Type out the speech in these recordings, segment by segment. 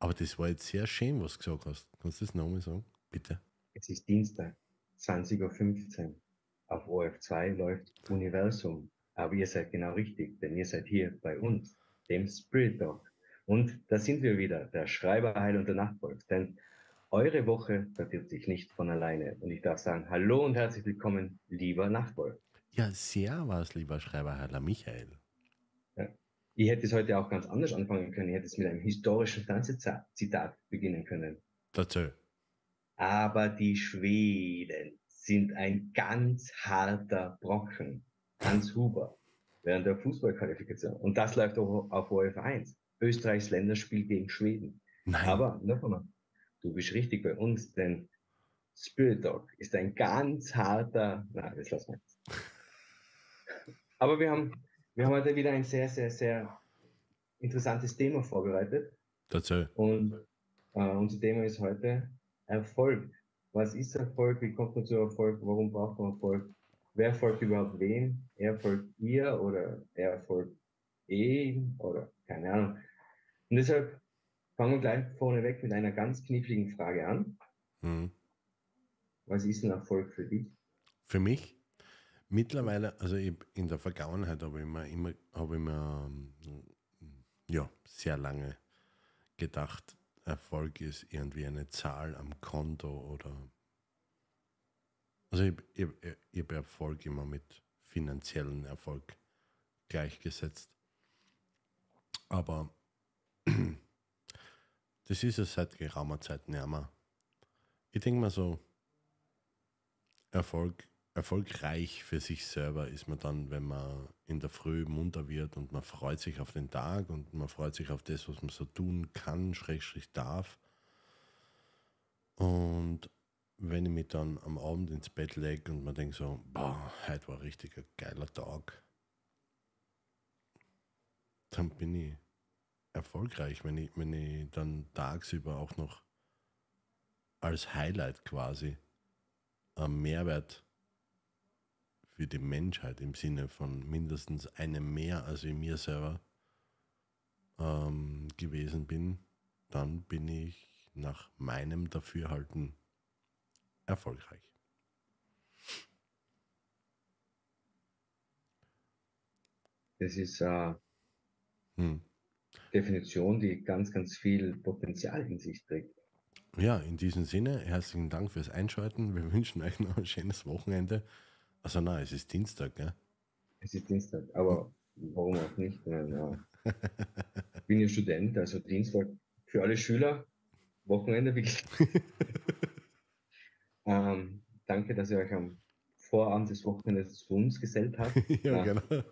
Aber das war jetzt sehr schön, was du gesagt hast. Kannst du das nochmal sagen? Bitte. Es ist Dienstag, 20.15 Uhr. Auf OF2 läuft Universum. Aber ihr seid genau richtig, denn ihr seid hier bei uns, dem Spirit Dog. Und da sind wir wieder, der Schreiberheil und der Nachtwolf. Denn eure Woche datiert sich nicht von alleine. Und ich darf sagen, hallo und herzlich willkommen, lieber Nachtwolf. Ja, servus, lieber Schreiberheiler Michael. Ich hätte es heute auch ganz anders anfangen können. Ich hätte es mit einem historischen Fernsehzitat beginnen können. Dazu. Aber die Schweden sind ein ganz harter Brocken. Hans Huber während der Fußballqualifikation. Und das läuft auch auf ORF 1. Österreichs Länderspiel gegen Schweden. Nein. Aber noch einmal, du bist richtig bei uns, denn Spirit Dog ist ein ganz harter, na, das lassen wir jetzt. Aber wir haben, wir haben heute wieder ein sehr, sehr, sehr interessantes Thema vorbereitet. Dazu. Und äh, unser Thema ist heute Erfolg. Was ist Erfolg? Wie kommt man zu Erfolg? Warum braucht man Erfolg? Wer folgt überhaupt wem? Er folgt ihr oder er folgt ihm oder keine Ahnung. Und deshalb fangen wir gleich vorneweg mit einer ganz kniffligen Frage an. Mhm. Was ist ein Erfolg für dich? Für mich mittlerweile, also in der Vergangenheit habe ich mir immer, habe ich mir ähm, ja, sehr lange gedacht, Erfolg ist irgendwie eine Zahl am Konto oder also ich, ich, ich habe Erfolg immer mit finanziellen Erfolg gleichgesetzt. Aber das ist es seit geraumer Zeit mehr. Ich denke mal so, Erfolg, erfolgreich für sich selber ist man dann, wenn man in der Früh munter wird und man freut sich auf den Tag und man freut sich auf das, was man so tun kann, schrägstrich darf. Und wenn ich mich dann am Abend ins Bett lege und man denkt so, boah, heute war richtig ein geiler Tag, dann bin ich erfolgreich, wenn ich, wenn ich dann tagsüber auch noch als Highlight quasi einen Mehrwert für die Menschheit im Sinne von mindestens einem mehr als ich mir selber ähm, gewesen bin, dann bin ich nach meinem Dafürhalten erfolgreich. Das ist eine Hm. Definition, die ganz, ganz viel Potenzial in sich trägt. Ja, in diesem Sinne, herzlichen Dank fürs Einschalten. Wir wünschen euch noch ein schönes Wochenende. Also nein, es ist Dienstag, gell? Es ist Dienstag, aber warum auch nicht? Ich meine, ja. Ich bin ja Student, also Dienstag für alle Schüler, Wochenende wirklich. ähm, danke, dass ihr euch am Vorabend des Wochenendes zu uns gesellt habt. ja, Ja. genau.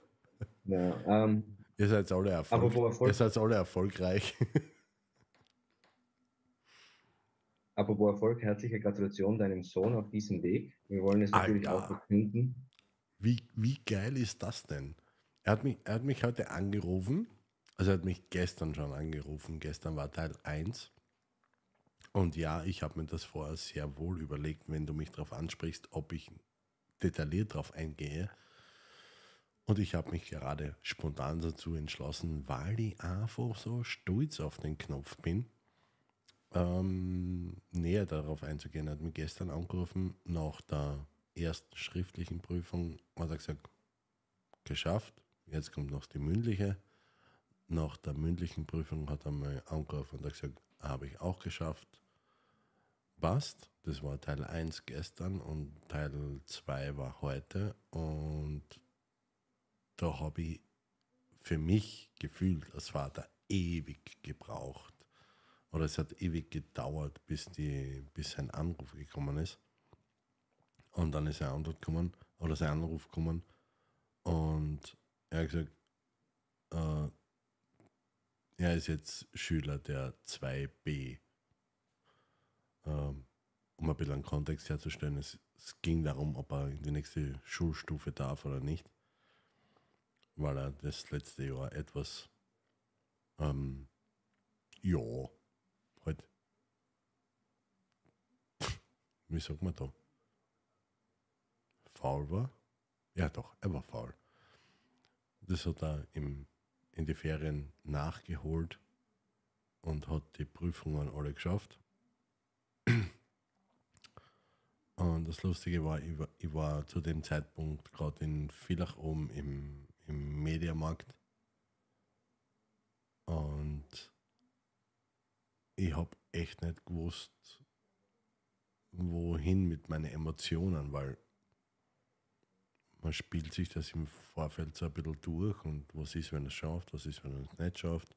Ja, ähm, Ihr seid alle, Erfolg. ihr seid alle erfolgreich. Apropos Erfolg, herzliche Gratulation deinem Sohn auf diesem Weg. Wir wollen es natürlich Alter. auch verkünden. Wie, wie geil ist das denn? Er hat, mich, er hat mich heute angerufen, also er hat mich gestern schon angerufen, gestern war Teil 1. Und ja, ich habe mir das vorher sehr wohl überlegt, wenn du mich darauf ansprichst, ob ich detailliert darauf eingehe. Und ich habe mich gerade spontan dazu entschlossen, weil ich einfach so stolz auf den Knopf bin, ähm, näher darauf einzugehen. Er hat mich gestern angerufen, nach der ersten schriftlichen Prüfung hat er gesagt, geschafft, jetzt kommt noch die mündliche. Nach der mündlichen Prüfung hat er mal angerufen und hat gesagt, habe ich auch geschafft. Passt, das war Teil 1 gestern und Teil 2 war heute und da habe ich für mich gefühlt als Vater ewig gebraucht. Oder es hat ewig gedauert, bis, die, bis sein Anruf gekommen ist. Und dann ist eine Antwort gekommen, oder sein Anruf gekommen. Und er hat gesagt, äh, er ist jetzt Schüler der 2b. Ähm, um ein bisschen einen Kontext herzustellen, es, es ging darum, ob er in die nächste Schulstufe darf oder nicht weil er das letzte Jahr etwas, ähm, ja, halt, wie sagt man da, faul war? Ja, doch, er war faul. Das hat er im, in die Ferien nachgeholt und hat die Prüfungen alle geschafft. Und das Lustige war, ich war, ich war zu dem Zeitpunkt gerade in Villach oben im, im Mediamarkt. Und ich habe echt nicht gewusst, wohin mit meinen Emotionen, weil man spielt sich das im Vorfeld so ein bisschen durch und was ist, wenn es schafft, was ist, wenn es nicht schafft.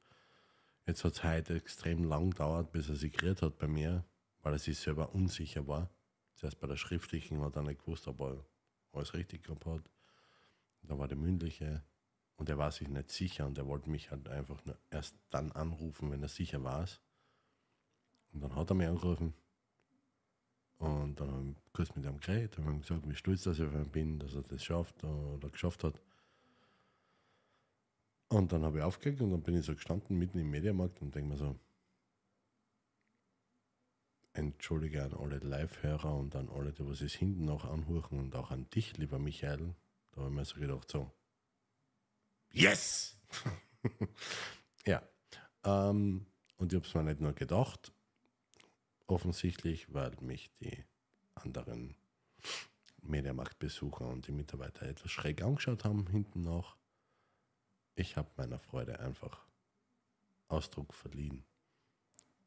Jetzt hat es heute extrem lang gedauert, bis er sich gerührt hat bei mir, weil er sich selber unsicher war. Zuerst bei der schriftlichen hat er nicht gewusst, ob er alles richtig gehabt hat. Da war der mündliche und er war sich nicht sicher und er wollte mich halt einfach nur erst dann anrufen, wenn er sicher war. Und dann hat er mich angerufen und dann habe ich kurz mit ihm geredet, habe ihm gesagt, wie stolz dass ich auf ihn bin, dass er das schafft oder geschafft hat. Und dann habe ich aufgelegt und dann bin ich so gestanden mitten im Mediamarkt und denke mir so, entschuldige an alle Live-Hörer und an alle, die was es hinten noch anhören und auch an dich, lieber Michael. Da habe ich mir so gedacht, so, yes! ja. Ähm, und ich habe es mir nicht nur gedacht, offensichtlich, weil mich die anderen Mediamarktbesucher und die Mitarbeiter etwas schräg angeschaut haben, hinten noch. Ich habe meiner Freude einfach Ausdruck verliehen.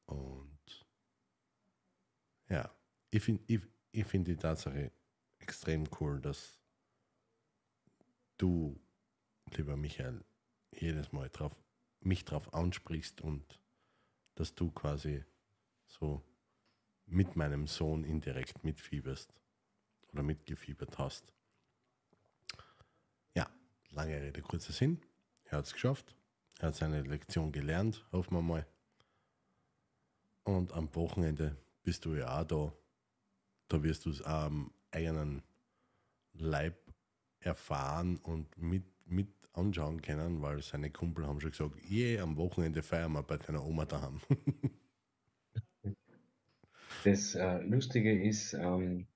Und ja, ich finde ich, ich find die Tatsache extrem cool, dass du, lieber Michael, jedes Mal drauf, mich drauf ansprichst und dass du quasi so mit meinem Sohn indirekt mitfieberst oder mitgefiebert hast. Ja, lange Rede, kurzer Sinn. Er hat es geschafft. Er hat seine Lektion gelernt, hoffen wir mal. Und am Wochenende bist du ja auch da. Da wirst du es am eigenen Leib erfahren und mit, mit anschauen können, weil seine Kumpel haben schon gesagt, je, yeah, am Wochenende feiern wir bei deiner Oma daheim. das äh, Lustige ist, ähm,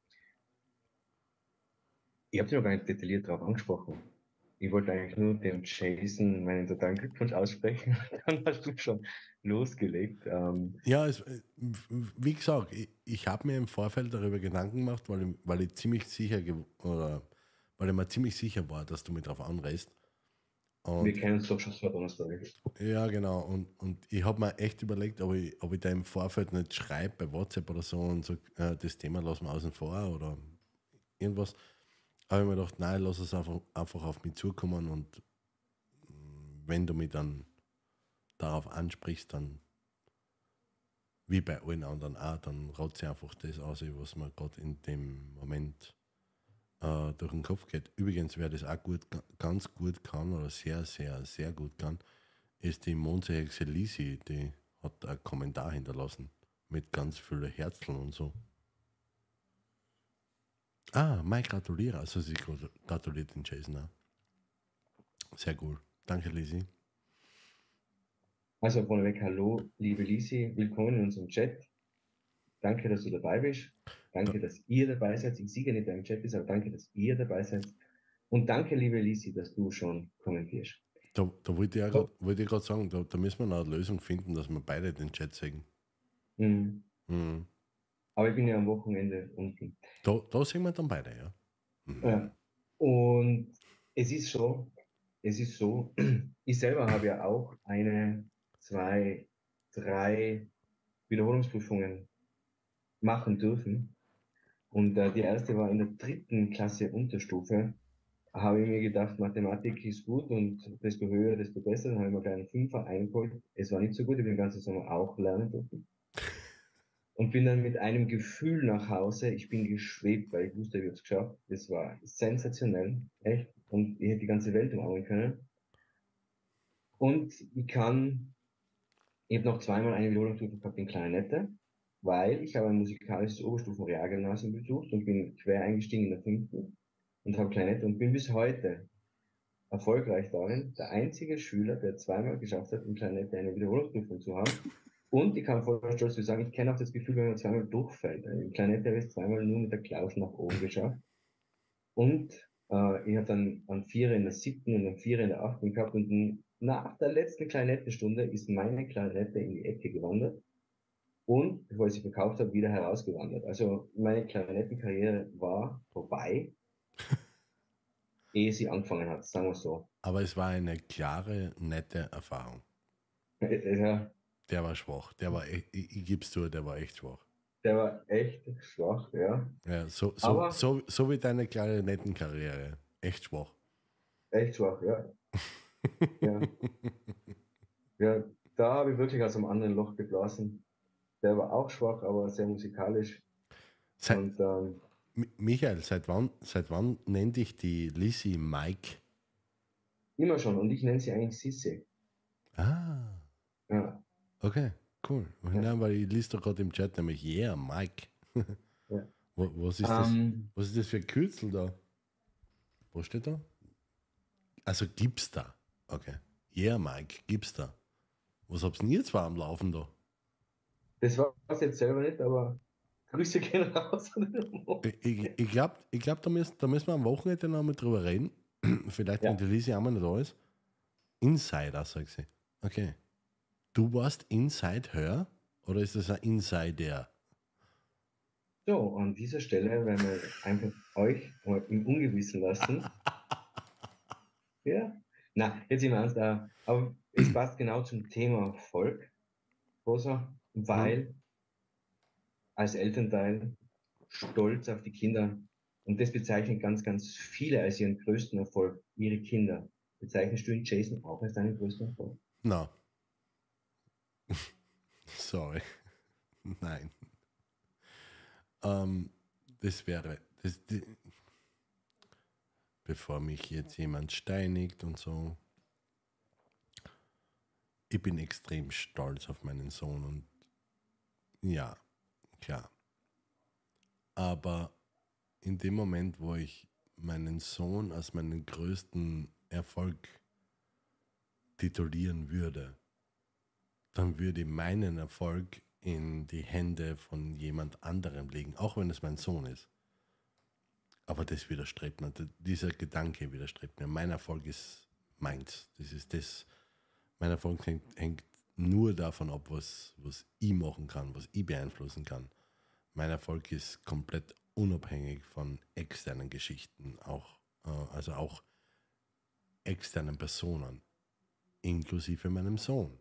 ich habe dich noch gar nicht detailliert darauf angesprochen. Ich wollte eigentlich nur dem Jason meinen totalen Glückwunsch aussprechen. Dann hast du schon losgelegt. Ähm, ja, es, äh, wie gesagt, ich, ich habe mir im Vorfeld darüber Gedanken gemacht, weil weil ich ziemlich sicher oder weil ich mir ziemlich sicher war, dass du mich darauf anreißt. Und, wir kennen schon seit Donnerstag. Ja, genau. Und, und ich habe mir echt überlegt, ob ich, ob ich da im Vorfeld nicht schreibe bei WhatsApp oder so und so, äh, das Thema lassen wir außen vor oder irgendwas habe ich mir gedacht, nein, lass es einfach, einfach auf mich zukommen und mm, wenn du mich dann darauf ansprichst, dann wie bei allen anderen auch, dann raut sie einfach das aus, was mir gerade in dem Moment äh, durch den Kopf geht. Übrigens, wer das auch gut, ganz gut kann oder sehr, sehr, sehr gut kann, ist die Mondsehexe Lisi, die hat einen Kommentar hinterlassen mit ganz vielen Herzeln und so. Ah, Mike gratuliere. Also sie gratuliert den Jason auch. Sehr cool. Danke, Lisi. Also vorneweg, hallo, liebe Lisi, willkommen in unserem Chat. Danke, dass du dabei bist. Danke, dass ihr dabei seid. Ich sehe nicht, wer im Chat ist, aber danke, dass ihr dabei seid. Und danke, liebe Lisi, dass du schon kommentierst. Da, da wollte ich ja gerade sagen, da, da, müssen wir noch eine Lösung finden, dass wir beide den Chat sehen. Mhm. Mhm. Aber ich bin ja am Wochenende unten. Da, da sehen wir dann beide, ja. Mhm. ja. Und es ist so, es ist so, ich selber habe ja auch eine, zwei, drei Wiederholungsprüfungen machen dürfen. Und äh, die erste war in der dritten Klasse Unterstufe. Habe ich mir gedacht, Mathematik ist gut und desto höher, desto besser. Dann habe ich mir einen Fünfer eingeholt. Es war nicht so gut, ich bin den ganzen Sommer auch lernen dürfen und bin dann mit einem Gefühl nach Hause. Ich bin geschwebt, weil ich wusste, ich habe es geschafft. Das war sensationell, echt. Und ich hätte die ganze Welt umarmen können. Und ich kann, ich habe noch zweimal eine Wiederholungsstufe gehabt in Klarinette, weil ich habe ein musikalisches Oberstufen-Realgymnasium besucht und bin quer eingestiegen in der fünften und habe Klarinette und bin bis heute erfolgreich darin, der einzige Schüler, der zweimal geschafft hat, in Klarinette eine Wiederholungsprüfung zu haben. Und ich kann voll stolz zu sagen, ich kenne auch das Gefühl, wenn man zweimal durchfällt. Im Kleinen habe ich zweimal nur mit der Klausche nach oben geschafft. Und äh, ich habe dann an Vierer in der siebten und an Vierer in der achten gehabt und nach der letzten Klarinettenstunde ist meine Klarinette in die Ecke gewandert und, bevor ich sie verkauft habe, wieder herausgewandert. Also meine Klarinettenkarriere war vorbei, ehe sie angefangen hat, sagen wir so. Aber es war eine klare, nette Erfahrung. Ja, Der war schwach. Der war, echt- ich, es zu, der war echt schwach. der war echt schwach, ja. Ja, so, so, Aber- so, so wie deine Klarinettenkarriere. Echt schwach. Echt schwach, ja. ja. Ja, da habe ich wirklich aus einem anderen Loch geblasen. Der war auch schwach, aber sehr musikalisch. Seit, Und ähm, Mi- Michael, seit wann, seit wann nennt dich die Lissy Mike? immer schon. Und ich nenne sie eigentlich Sissi. Ah, Ja, okay, cool. Ja. Nein, weil ich liest doch gerade im Chat nämlich, yeah, Mike. Ja. Was ist, das, ähm, was ist das für ein Kürzel da? Wo steht da? Also gibt's da. Okay. Yeah, Mike, gibt's da. Was habt denn ihr zwar am Laufen da? Das war es jetzt selber nicht, aber Grüße gehen raus. Ich, ich, ich glaube, ich glaub, da, müssen, da müssen wir am Wochenende noch mal drüber reden. Vielleicht, Ja. wenn die Lisi auch mal nicht da ist. Insider, sagt sie. Okay. Du warst Inside Her oder ist das ein Insider? So, an dieser Stelle werden wir einfach euch mal im Ungewissen lassen. Ja? Na, jetzt im Ernst, äh, aber es passt genau zum Thema Volk, Rosa, weil als Elternteil stolz auf die Kinder und das bezeichnen ganz, ganz viele als ihren größten Erfolg, ihre Kinder. Bezeichnest du ihn, Jason, auch als deinen größten Erfolg? Na. Sorry. Nein. Ähm, das wäre. Das, die, bevor mich jetzt jemand steinigt und so. Ich bin extrem stolz auf meinen Sohn und ja, klar. Aber in dem Moment, wo ich meinen Sohn als meinen größten Erfolg titulieren würde, dann würde meinen Erfolg in die Hände von jemand anderem legen, auch wenn es mein Sohn ist. Aber das widerstrebt mir, dieser Gedanke widerstrebt mir. Mein Erfolg ist meins. Das ist das. Mein Erfolg hängt nur davon ab, was, was ich machen kann, was ich beeinflussen kann. Mein Erfolg ist komplett unabhängig von externen Geschichten, auch, äh, also auch externen Personen, inklusive meinem Sohn.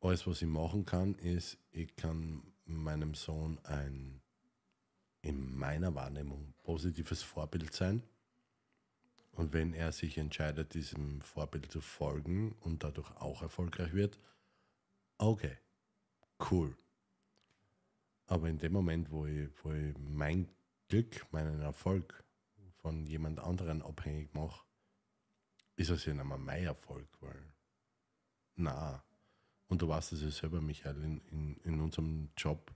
Alles, was ich machen kann, ist, ich kann meinem Sohn ein in meiner Wahrnehmung positives Vorbild sein. Und wenn er sich entscheidet, diesem Vorbild zu folgen und dadurch auch erfolgreich wird, okay, cool. Aber in dem Moment, wo ich, wo ich mein Glück, meinen Erfolg von jemand anderen abhängig mache, ist es ja nicht mehr mein Erfolg, weil na. Und du weißt es ja selber, Michael, in, in, in unserem Job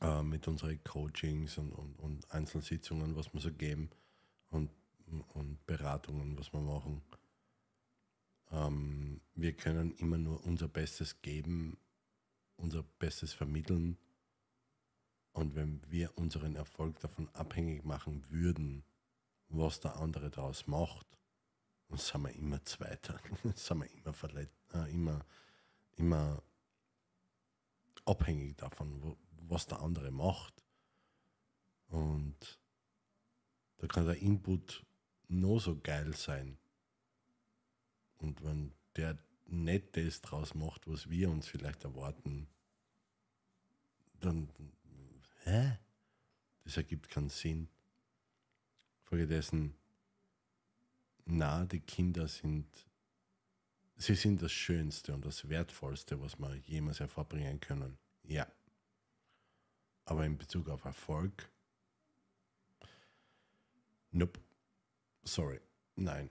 äh, mit unseren Coachings und, und, und Einzelsitzungen, was wir so geben und, und Beratungen, was wir machen. Ähm, wir können immer nur unser Bestes geben, unser Bestes vermitteln. Und wenn wir unseren Erfolg davon abhängig machen würden, was der andere daraus macht, dann sind wir immer Zweiter, dann sind wir immer verletzt, äh, immer, immer abhängig davon, wo, was der andere macht. Und da kann der Input nur so geil sein. Und wenn der das draus macht, was wir uns vielleicht erwarten, dann, hä? Das ergibt keinen Sinn. Folgedessen, na, die Kinder sind, sie sind das Schönste und das Wertvollste, was wir jemals hervorbringen können. Ja. Aber in Bezug auf Erfolg, nope. Sorry. Nein.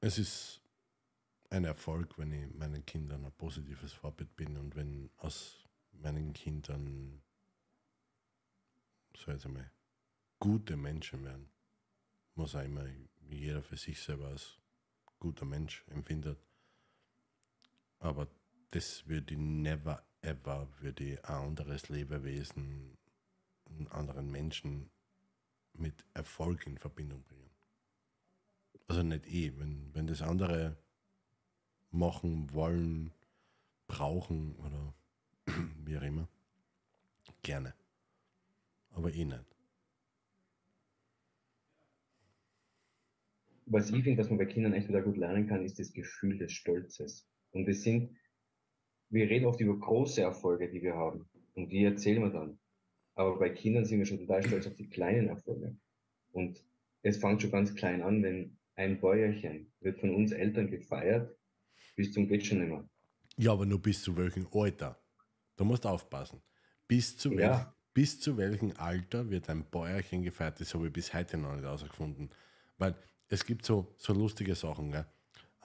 Es ist ein Erfolg, wenn ich meinen Kindern ein positives Vorbild bin und wenn aus meinen Kindern, so jetzt einmal, gute Menschen werden. Muss auch immer jeder für sich selber als guter Mensch empfindet. Aber das würde ich never ever, würde ich ein anderes Lebewesen, einen anderen Menschen mit Erfolg in Verbindung bringen. Also nicht eh, wenn, wenn das andere machen wollen, brauchen oder wie auch immer, gerne. Aber eh nicht. Was ich finde, dass man bei Kindern echt wieder gut lernen kann, ist das Gefühl des Stolzes. Und das sind, wir reden oft über große Erfolge, die wir haben. Und die erzählen wir dann. Aber bei Kindern sind wir schon total stolz auf die kleinen Erfolge. Und es fängt schon ganz klein an, wenn ein Bäuerchen wird von uns Eltern gefeiert, bis zum geht schon immer. Ja, aber nur bis zu welchem Alter? Da musst du aufpassen. Bis zu, Ja. welch, bis zu welchem Alter wird ein Bäuerchen gefeiert? Das habe ich bis heute noch nicht herausgefunden. Weil es gibt so, so lustige Sachen. Gell?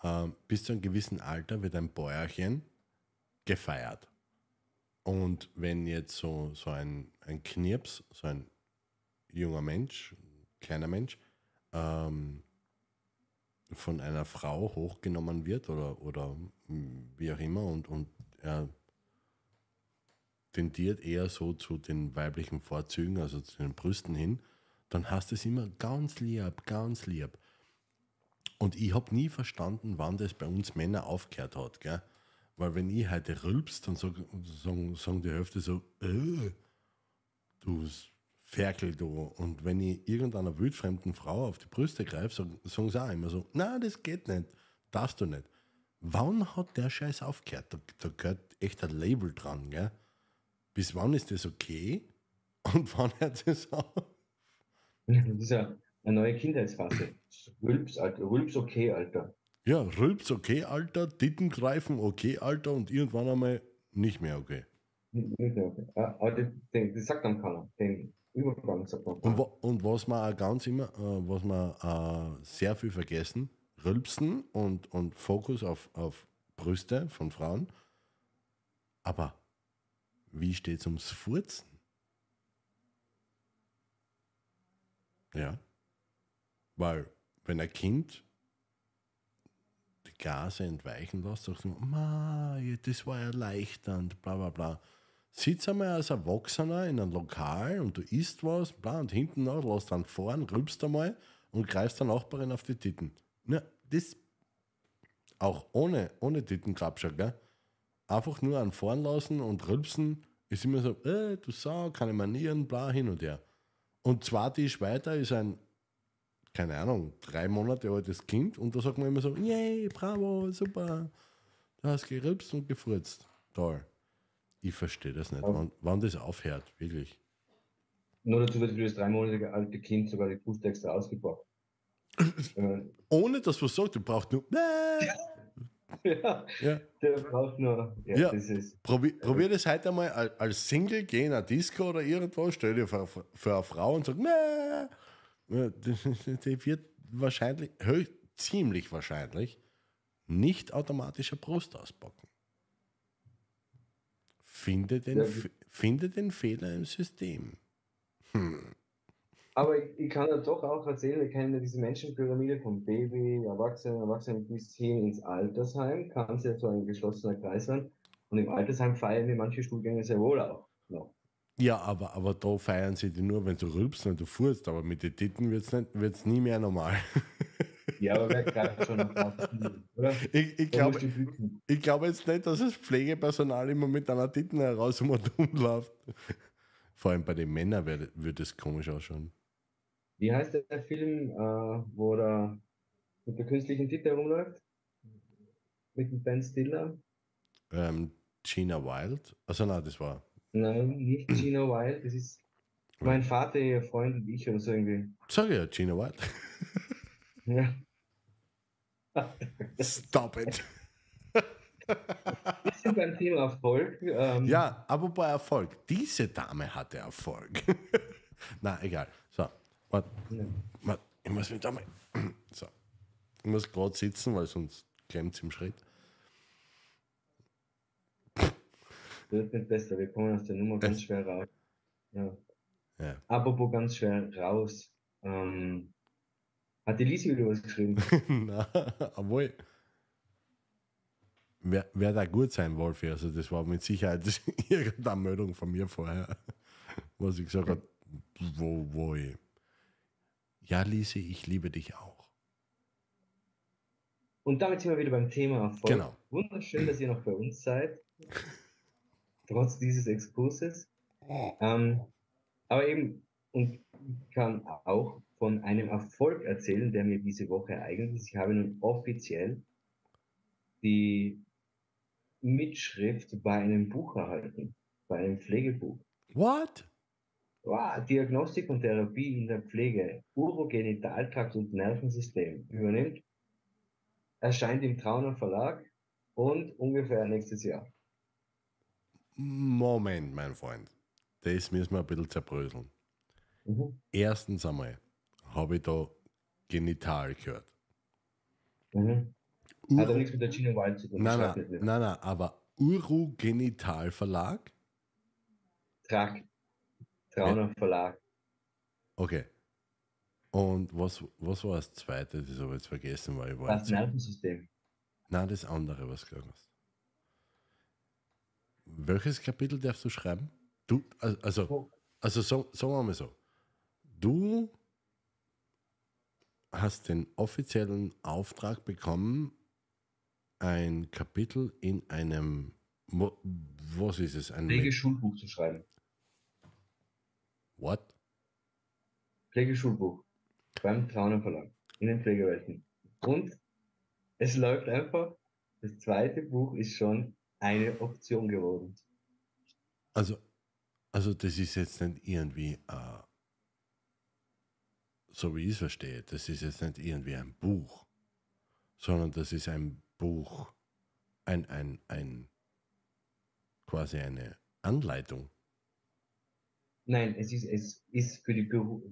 Ähm, bis zu einem gewissen Alter wird ein Bäuerchen gefeiert. Und wenn jetzt so, so ein, ein Knirps, so ein junger Mensch, kleiner Mensch, ähm, von einer Frau hochgenommen wird oder, oder wie auch immer und, und er tendiert eher so zu den weiblichen Vorzügen, also zu den Brüsten hin, dann hast du es immer ganz lieb, ganz lieb. Und ich habe nie verstanden, wann das bei uns Männer aufgehört hat. Gell? Weil wenn ich heute rülpst, dann sag- sagen, sagen die Hälfte so, äh, du Ferkel, du. Und wenn ich irgendeiner wildfremden Frau auf die Brüste greife, sagen, sagen sie auch immer so, na, das geht nicht, darfst du nicht. Wann hat der Scheiß aufgehört? Da, da gehört echt ein Label dran, gell? Bis wann ist das okay? Und wann hört das auf? Das ist ja eine neue Kindheitsphase. Rülps, Alter. Rülps okay, Alter. Ja, Rülps okay, Alter, Titten greifen okay, Alter, und irgendwann einmal nicht mehr okay. Nicht mehr okay. Aber das, den, das sagt dann keiner. Den Übergang sagt man Und, und was wir auch ganz immer, äh, was wir äh, sehr viel vergessen, Rülpsen und, und Fokus auf, auf Brüste von Frauen. Aber wie steht es ums Furzen? Ja. Weil, wenn ein Kind die Gase entweichen lässt, sagt man, Ma, das war erleichternd, bla bla bla. Sitz einmal als Erwachsener in einem Lokal und du isst was, bla, und hinten noch, lass dann fahren, rülpst einmal und greifst der Nachbarin auf die Titten. Ja, das auch ohne, ohne Tittenklapscher, gell? Einfach nur an fahren lassen und rülpsen ist immer so, äh, du Sau, keine Manieren, bla, hin und her. Und zwei Tisch weiter ist ein, keine Ahnung, drei Monate altes Kind und da sagt man immer so, yay, bravo, super, du hast gerülpst und gefurzt. Toll. Ich verstehe das nicht, wann, wann das aufhört, wirklich. Nur dazu wird für das drei Monate alte Kind sogar die ausgebaut. Wenn man- Ohne dass was sagt, du brauchst nur, ja, ja. der braucht nur. Ja, Ja. das ist. Probier, probier das heute einmal al- als Single, geh in eine Disco oder irgendwo, stell dir für, für eine Frau und sag, nee. Die wird wahrscheinlich, hö- ziemlich wahrscheinlich, nicht automatisch eine Brust auspacken. Finde den, Ja, finde den Fehler im System. Hm. Aber ich, ich kann ja doch auch erzählen, wir kennen ja diese Menschenpyramide vom Baby, Erwachsene, Erwachsene bis hin ins Altersheim, kann es ja so ein geschlossener Kreis sein. Und im Altersheim feiern wir manche Stuhlgänge sehr wohl auch noch. Ja, aber, aber da feiern sie die nur, wenn du rülpst und du furzt, aber mit den Titten wird es wird's nie mehr normal. Ja, aber wer greift schon drauf? Oder? Ich, ich glaube, glaube jetzt nicht, dass das Pflegepersonal immer mit einer Titten heraus und umläuft. Vor allem bei den Männern würde, es komisch ausschauen. Wie heißt der Film, äh, wo er mit der künstlichen Titte herumläuft? Mit dem Ben Stiller? Ähm, Gina Wild. Also nein, das war. Nein, nicht Gina Wild, das ist mein Vater, ihr Freund und ich oder so irgendwie. Sag ja, Gina Wild. Ja. Stop it. Wir sind beim Thema Erfolg. Ähm, Ja, aber bei Erfolg. Diese Dame hatte Erfolg. Na, egal. So, warte, Ja. warte, ich muss mich da mal. So. Ich muss gerade sitzen, weil sonst klemmt es im Schritt. Das wird nicht besser, wir kommen aus der Nummer ganz schwer raus. Ja. Ja. Apropos ganz schwer raus. Ähm, hat die Lisi wieder was geschrieben? Na, obwohl. Wer, wer da gut sein Wolfi, also das war mit Sicherheit irgendeine Meldung von mir vorher, was ich gesagt habe, wo, wo ich. Ja, Lise, ich liebe dich auch. Und damit sind wir wieder beim Thema Erfolg. Genau. Wunderschön, dass ihr noch bei uns seid. Trotz dieses Exkurses. Ähm, aber eben, und ich kann auch von einem Erfolg erzählen, der mir diese Woche ereignet ist. Ich habe nun offiziell die Mitschrift bei einem Buch erhalten, bei einem Pflegebuch. What? Wow, Diagnostik und Therapie in der Pflege, Urogenitaltrakt und Nervensystem übernimmt, erscheint im Trauner Verlag und ungefähr nächstes Jahr. Moment, mein Freund. Das müssen wir ein bisschen zerbröseln. Mhm. Erstens einmal habe ich da genital gehört. Mhm. Hat aber nichts mit der Gina Wild zu tun. Nein, nein, nein, nein, aber Urogenital Verlag? Trakt. Trauner Verlag. Okay. Und was, was war das zweite? Das habe ich jetzt vergessen, weil ich war Das. Nervensystem. Nein, das andere, was du gesagt hast. Welches Kapitel darfst du schreiben? Du, al- also, Oh. also so, sagen wir mal so. Du hast den offiziellen Auftrag bekommen, ein Kapitel in einem, was ist es? Ein Pflegeschulbuch zu schreiben. What? Pflegeschulbuch. Beim Trauner Verlag. In den Pflegewelten. Und es läuft einfach. Das zweite Buch ist schon eine Option geworden. Also, also das ist jetzt nicht irgendwie, äh, so wie ich es verstehe, das ist jetzt nicht irgendwie ein Buch, sondern das ist ein Buch, ein, ein, ein, quasi eine Anleitung. Nein, es ist, es ist für die,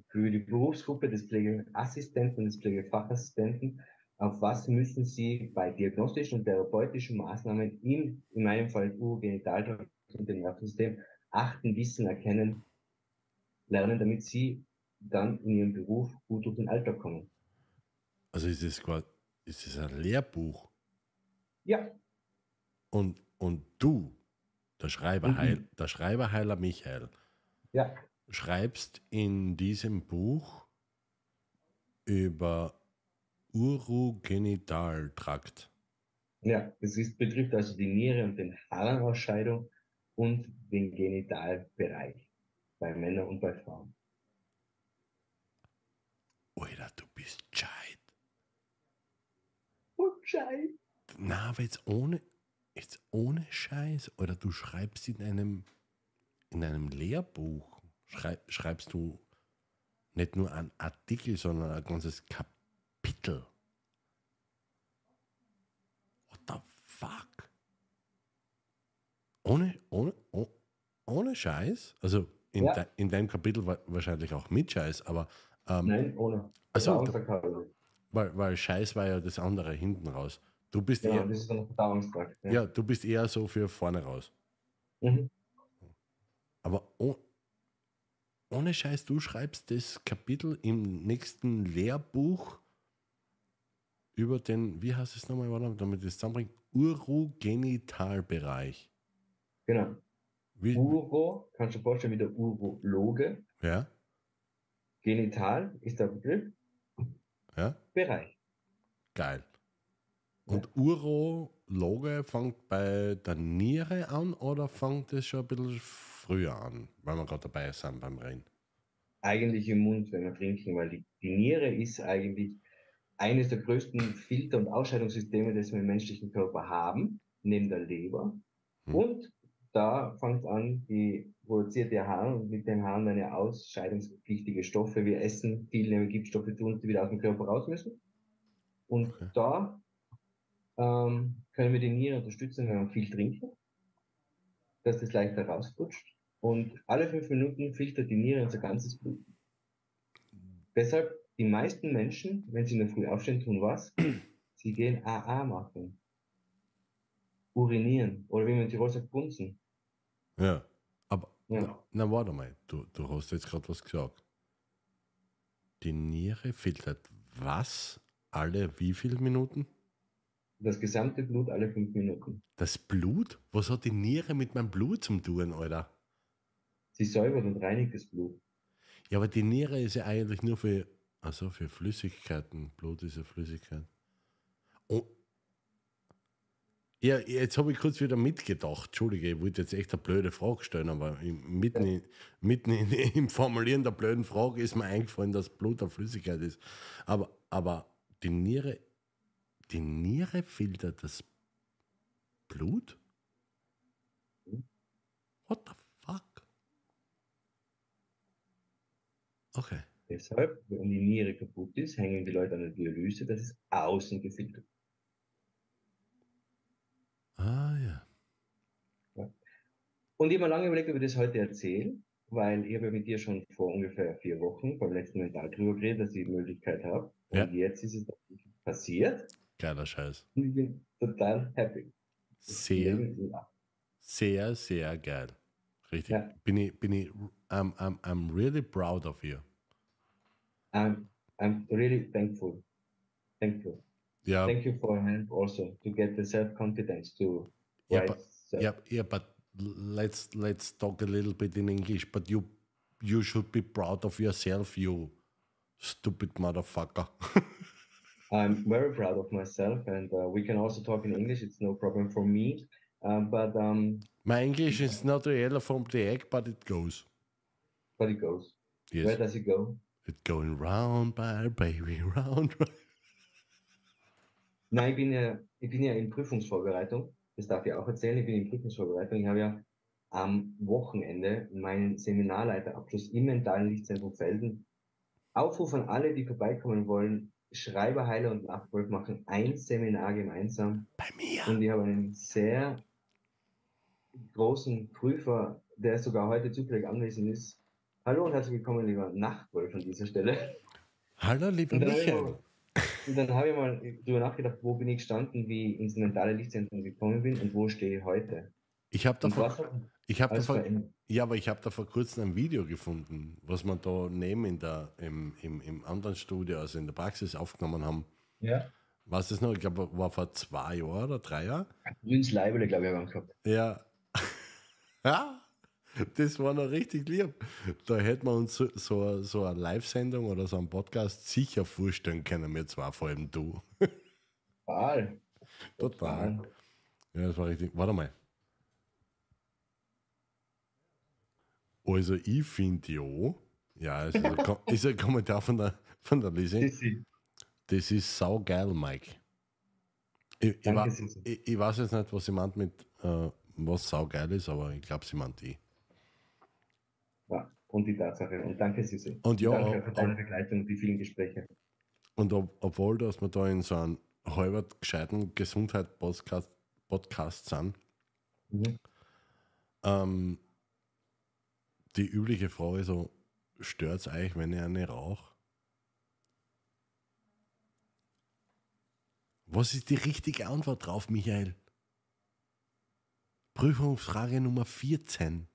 für die Berufsgruppe des Pflegeassistenten des Pflegefachassistenten, auf was müssen sie bei diagnostischen und therapeutischen Maßnahmen in, in meinem Fall Urogenitaltrakt und dem Nervensystem achten, wissen, erkennen, lernen, damit sie dann in ihrem Beruf gut durch den Alltag kommen. Also ist es quasi, ist es ein Lehrbuch Ja, und, und du, der Schreiber, Mhm. Heil, der Schreiberheiler Michael, ja, schreibst in diesem Buch über Urogenitaltrakt. ja. Es ist, betrifft also die Niere und den Harnausscheidung und den Genitalbereich bei Männern und bei Frauen. Alter, du bist gescheit. Und Scheiße. Na, aber jetzt ohne, jetzt ohne Scheiß. Oder du schreibst in einem, in einem Lehrbuch, schrei, schreibst du nicht nur einen Artikel, sondern ein ganzes Kapitel. What the fuck? Ohne, ohne, oh, ohne Scheiß? Also in, Ja. de, in deinem Kapitel wa- wahrscheinlich auch mit Scheiß, aber ähm, Nein, ohne. Ach so, Verdauungstrakt. weil, weil Scheiß war ja das andere hinten raus. Du bist Genau, eher, das ist dann Verdauungstrakt. ja, du bist eher so für vorne raus. Mhm. Aber oh, ohne Scheiß, du schreibst das Kapitel im nächsten Lehrbuch über den, wie heißt es nochmal, damit ich das zusammenbringe, Urogenitalbereich. Genau. Wie, Uro, kannst du dir vorstellen, wie der Urologe. ja, Genital ist der Begriff. ja, Bereich. geil. Und Urologe fängt bei der Niere an oder fängt es schon ein bisschen früher an, weil wir gerade dabei sind beim Reden? Eigentlich im Mund, wenn wir trinken, weil die, die Niere ist eigentlich eines der größten Filter- und Ausscheidungssysteme, das wir im menschlichen Körper haben, neben der Leber. Hm. Und da fängt an, die produziert der Harn und mit dem Harn eine ausscheidungspflichtige Stoffe. Wir essen viel, nehmen Giftstoffe zu uns, die wieder aus dem Körper raus müssen. Und Okay. da ähm, können wir die Niere unterstützen, wenn wir viel trinken, dass das leichter rausrutscht. Und alle fünf Minuten filtert die Niere unser ganzes Blut. Deshalb, die meisten Menschen, wenn sie in der Früh aufstehen, tun was? Sie gehen AA machen. Urinieren. Oder wie man in Tirol sagt, bunzen. Ja, aber Ja. Na, na, warte mal, du, du hast jetzt gerade was gesagt. Die Niere filtert was alle wie viele Minuten? Das gesamte Blut alle fünf Minuten. Das Blut? Was hat die Niere mit meinem Blut zum tun, Alter? Sie säubert und reinigt das Blut. Ja, aber die Niere ist ja eigentlich nur für, also für Flüssigkeiten. Blut ist ja Flüssigkeit. Und, Ja, jetzt habe ich kurz wieder mitgedacht. Entschuldige, ich wollte jetzt echt eine blöde Frage stellen, aber mitten, in, mitten in, im Formulieren der blöden Frage ist mir eingefallen, dass Blut eine Flüssigkeit ist. Aber, aber die Niere, die Niere filtert das Blut? What the fuck? Okay. Deshalb, wenn die Niere kaputt ist, hängen die Leute an der Dialyse, das ist außen gefiltert. Ah ja. ja. Und ich habe mir lange überlegt, ob ich das heute erzähle, weil ich habe ja mit dir schon vor ungefähr vier Wochen beim letzten Mental drüber geredet, dass ich die Möglichkeit habe. Ja. Und jetzt ist es passiert. Geiler Scheiß. Und ich bin total happy. Sehr, sehr, sehr geil. Richtig. Ja. Bin ich, bin ich, I'm, I'm, I'm really proud of you. I'm, I'm really thankful. Thankful. Yeah. Thank you for help also to get the self confidence to. Yeah, but, yeah, yeah, but let's let's talk a little bit in English. But you you should be proud of yourself, you stupid motherfucker. I'm very proud of myself, and uh, we can also talk in English. It's no problem for me. Um, but um, my English is not really from the egg, but it goes. But it goes. Yes. Where does it go? It's going round by baby, round. round. Nein, ich bin ja, ich bin ja in Prüfungsvorbereitung. Das darf ich auch erzählen. Ich bin in Prüfungsvorbereitung. Ich habe ja am Wochenende meinen Seminarleiterabschluss im mentalen Lichtzentrum Felden. Aufruf an alle, die vorbeikommen wollen. Schreiber, Heiler und Nachwolf machen ein Seminar gemeinsam. Bei mir. Und ich habe einen sehr großen Prüfer, der sogar heute zufällig anwesend ist. Hallo und herzlich willkommen, lieber Nachtwolf an dieser Stelle. Hallo, lieber Michael. Und dann habe ich mal darüber nachgedacht, wo bin ich gestanden, wie ich ins mentale Lichtzentrum gekommen bin und wo stehe ich heute. Ich habe davor, ich habe davor, ja, aber ich habe da vor kurzem ein Video gefunden, was wir da neben in der, im, im, im anderen Studio, also in der Praxis aufgenommen haben. Ja. Was ist noch? Ich glaube, war vor zwei Jahren oder drei Jahren. Grüns Leibele, glaube ich, haben wir gehabt. Ja. ja. Das war noch richtig lieb. Da hätten wir uns so, so, so eine Live-Sendung oder so einen Podcast sicher vorstellen können, wir zwar vor allem du. Total. Total. Ja, das war richtig. Warte mal. Also, ich finde ja, ja, ist ein, ist ein Kommentar von der, von der Lizzie. Das ist saugeil, Mike. Ich, ich, war, ich, ich, weiß jetzt nicht, was sie meint mit, äh, was saugeil ist, aber ich glaube, sie meint die. Und die Tatsache. Und danke, Sisi. Und ja, danke für deine Begleitung und die vielen Gespräche. Und ob, obwohl, dass wir da in so einem halbert gescheiten Gesundheit-Podcast Podcast sind, mhm. ähm, die übliche Frage so, stört es euch, wenn ihr eine raucht? Was ist die richtige Antwort drauf, Michael? Prüfungsfrage Nummer 14.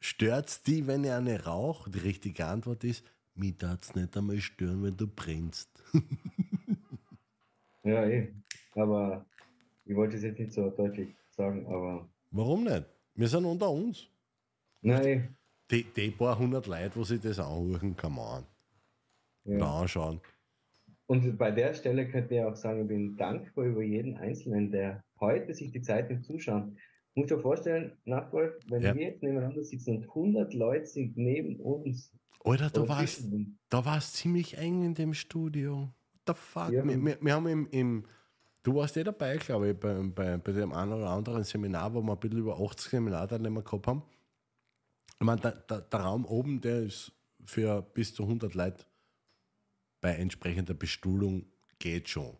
Stört's die, wenn ich eine rauche? Die richtige Antwort ist, mich darf nicht einmal stören, wenn du brennst. ja, eh. Aber ich wollte es jetzt nicht so deutlich sagen, aber. Warum nicht? Wir sind unter uns. Nein. Die, die paar hundert Leute, wo sich das anhören, kann man ja. anschauen. Und bei der Stelle könnte ich auch sagen, ich bin dankbar über jeden Einzelnen, der heute sich die Zeit nimmt zuschauen. Muss dir vorstellen, Nachwolf, wenn ja. wir jetzt nebeneinander sitzen und 100 Leute sind neben uns. Alter, da war es ziemlich eng in dem Studio. What the fuck? Ja. Wir, wir, wir, haben im, im, du warst eh dabei, glaube ich, bei, bei, bei dem einen oder anderen Seminar, wo wir ein bisschen über 80 Seminarteilnehmer gehabt haben. Ich meine, der, der, der Raum oben, der ist für bis zu 100 Leute bei entsprechender Bestuhlung geht schon.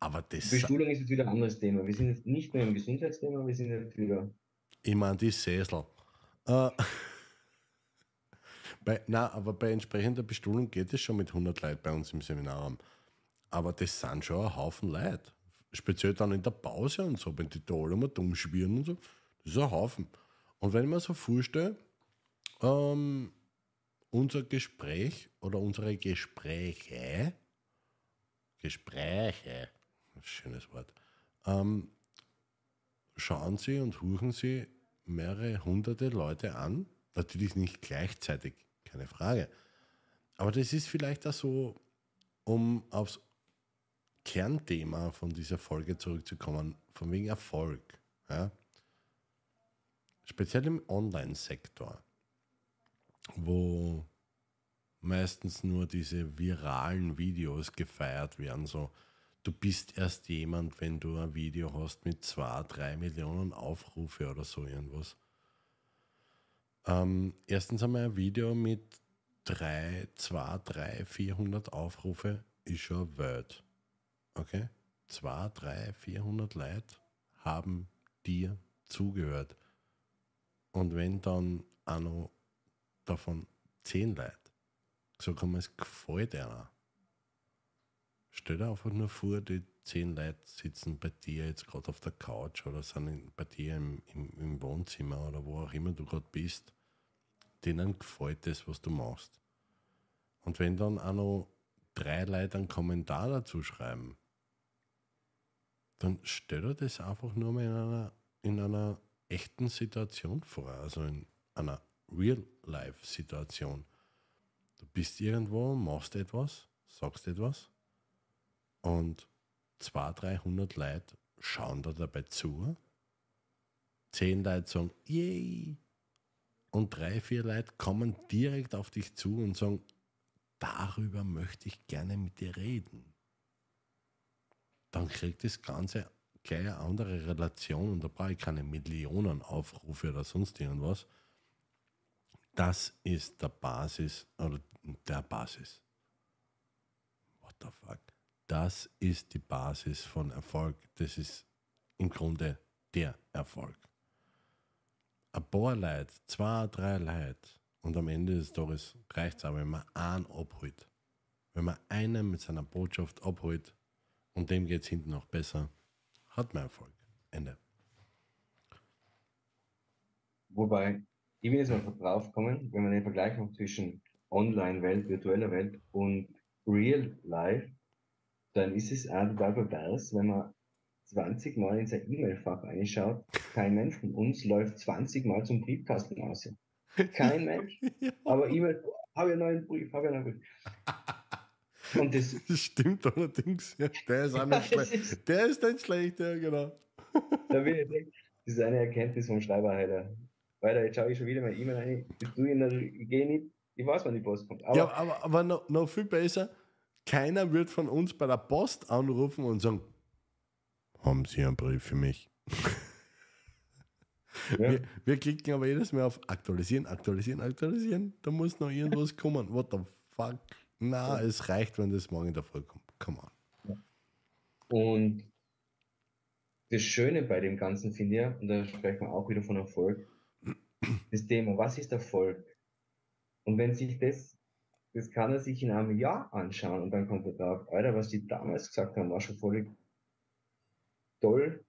Aber das. Bestuhlung ist jetzt wieder ein anderes Thema. Wir sind jetzt nicht mehr im Gesundheitsthema, wir sind jetzt wieder. Ich meine, die Sessel. Äh, bei, na, aber bei entsprechender Bestuhlung geht es schon mit 100 Leuten bei uns im Seminarraum. Aber das sind schon ein Haufen Leute. Speziell dann in der Pause und so, wenn die da alle mal dumm schwirren und so. Das ist ein Haufen. Und wenn ich mir so vorstelle, ähm, unser Gespräch oder unsere Gespräche, Gespräche, schönes Wort. Ähm, schauen Sie und huchen Sie mehrere hunderte Leute an. Natürlich nicht gleichzeitig, keine Frage. Aber das ist vielleicht auch so, um aufs Kernthema von dieser Folge zurückzukommen, von wegen Erfolg. Ja? Speziell im Online-Sektor, wo meistens nur diese viralen Videos gefeiert werden. So, du bist erst jemand, wenn du ein Video hast mit zwei, drei Millionen Aufrufe oder so irgendwas. Ähm, erstens einmal ein Video mit drei, zwei, drei, 400 Aufrufe ist schon Word. Okay? Zwei, drei, 400 Leute haben dir zugehört. Und wenn dann auch noch davon zehn Leute gesagt haben, es gefällt einer, stell dir einfach nur vor, die zehn Leute sitzen bei dir jetzt gerade auf der Couch oder sind bei dir im, im, im Wohnzimmer oder wo auch immer du gerade bist. Denen gefällt das, was du machst. Und wenn dann auch noch drei Leute einen Kommentar dazu schreiben, dann stell dir das einfach nur mal in einer, in einer echten Situation vor, also in einer Real-Life-Situation. Du bist irgendwo, machst etwas, sagst etwas und 200, 300 Leute schauen da dabei zu. Zehn Leute sagen, yay! Und drei, vier Leute kommen direkt auf dich zu und sagen, darüber möchte ich gerne mit dir reden. Dann kriegt das Ganze gleich eine andere Relation und da brauche ich keine Millionen Aufrufe oder sonst irgendwas. Das ist der Basis oder der Basis. What the fuck? Das ist die Basis von Erfolg. Das ist im Grunde der Erfolg. Ein paar Leute, zwei, drei Leute und am Ende des Tages reicht es auch, wenn man einen abholt. Wenn man einen mit seiner Botschaft abholt und dem geht es hinten noch besser, hat man Erfolg. Ende. Wobei, ich bin jetzt mal drauf gekommen, wenn man den Vergleich macht zwischen Online-Welt, virtueller Welt und Real Life, dann ist es auch total pervers, wenn man 20 Mal in sein E-Mail-Fach einschaut. Kein Mensch von uns läuft 20 Mal zum Briefkasten aus. Kein Mensch. Aber E-Mail, habe ich einen neuen Brief, habe ich einen neuen Brief. Und das, das stimmt allerdings. Ja, der ist auch nicht schlecht. Der ist nicht schlecht, ja, genau. Da bin ich denke, das ist eine Erkenntnis vom Schreiber heute. Weiter, jetzt schaue ich schon wieder mein E-Mail rein. Ich, ich gehe nicht, ich weiß, wann die Post kommt. Aber ja, aber, aber noch, noch viel besser, keiner wird von uns bei der Post anrufen und sagen, haben Sie einen Brief für mich? Ja. Wir, wir, klicken aber jedes Mal auf aktualisieren, aktualisieren, aktualisieren. Da muss noch irgendwas kommen. What the fuck? Na, ja. es reicht, wenn das morgen in der Früh kommt. Come on. Ja. Und das Schöne bei dem Ganzen finde ich, und da sprechen wir auch wieder von Erfolg, das Thema, was ist Erfolg? Und wenn sich das, das kann er sich in einem Jahr anschauen und dann kommt er drauf, Alter, was die damals gesagt haben, war schon voll toll,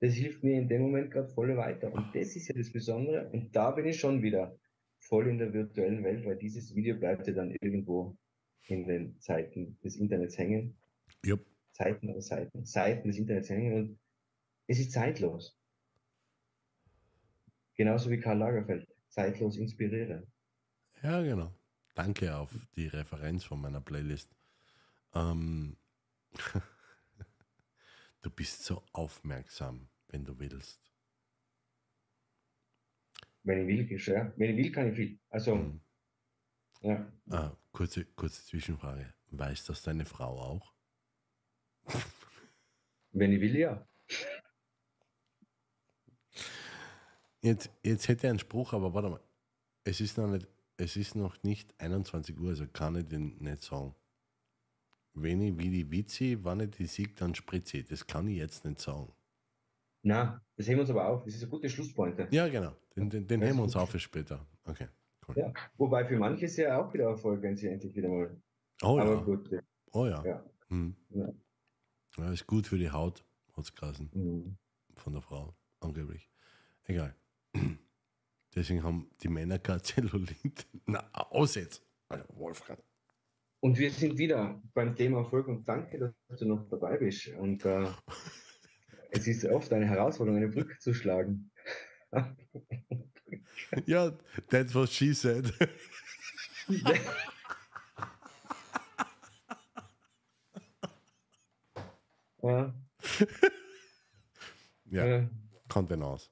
das hilft mir in dem Moment gerade voll weiter. Und das ist ja das Besondere. Und da bin ich schon wieder voll in der virtuellen Welt, weil dieses Video bleibt ja dann irgendwo in den Zeiten des Internets hängen. Yep. Zeiten oder Seiten, Seiten des Internets hängen und es ist zeitlos. Genauso wie Karl Lagerfeld, zeitlos inspirieren. Ja, genau. Danke auf die Referenz von meiner Playlist. Ähm, Du bist so aufmerksam, wenn du willst. Wenn ich will, ja. Wenn ich will, kann ich viel. Also, mhm. ja. Ah, kurze, kurze Zwischenfrage. Weiß das deine Frau auch? Wenn ich will, ja. Jetzt, jetzt hätte er einen Spruch, aber warte mal. Es ist noch nicht, es ist noch nicht 21 Uhr, also kann ich den nicht sagen wenn ich wie die Witze, wann ich die sieg, dann spritze ich. Das kann ich jetzt nicht sagen. Na, das heben wir uns aber auf. Das ist eine gute Schlusspointe. Ja, genau. Den, den, den heben wir uns auf für später. Okay, cool. Ja, wobei für manche ist ja auch wieder Erfolg, wenn sie endlich wieder mal. Oh aber ja. Gut. Oh ja. Ja. Hm. ja. ja. Ist gut für die Haut, hat es. Mhm. Von der Frau, angeblich. Egal. Deswegen haben die Männer gar Zellulit. Na, aus jetzt. Alter, Wolfgang. Und wir sind wieder beim Thema Erfolg und danke, dass du noch dabei bist. Und äh, es ist oft eine Herausforderung, eine Brücke zu schlagen. ja, that's what she said. ja. ja, ja. kommt denn aus.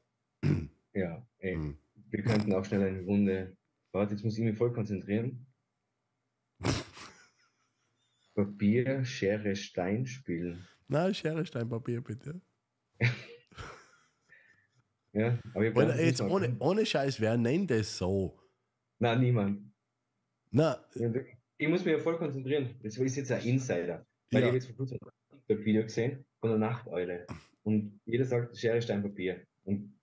ja, ey. Mhm. Wir könnten auch schnell eine Runde. Warte, jetzt muss ich mich voll konzentrieren. Papier, Schere, Stein spielen. Na, Schere, Stein, Papier, bitte. Ja, aber ich Oder jetzt ohne, ohne Scheiß, wer nennt es so? Nein, niemand. Na, Ich muss mich ja voll konzentrieren. Das ist jetzt ein Insider. Weil Ja. ich habe jetzt vor kurzem ein Video gesehen von der Nachteule. Und jeder sagt Schere, Stein, Papier. Und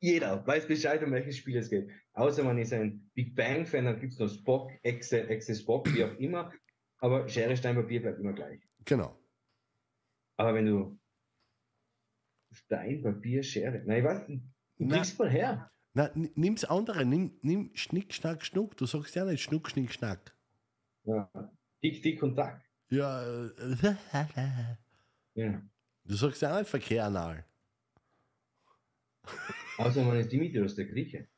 jeder weiß Bescheid, um welches Spiel es geht. Außer man ist ein Big Bang-Fan, dann gibt es noch Spock, Exe, Exe Spock, wie auch immer. Aber Schere, Stein, Papier bleibt immer gleich. genau. Aber wenn du Stein, Papier, Schere, nein, ich weiß, du kriegst mal her. Na, nimm's andere, nimm, nimm Schnick, Schnack, Schnuck. Du sagst ja nicht Schnuck, Schnick, Schnack. Ja. Dick, dick und tack. Ja, äh, Ja. du sagst ja nicht Verkehr anal. Außer man ist Dimitrios, der Grieche.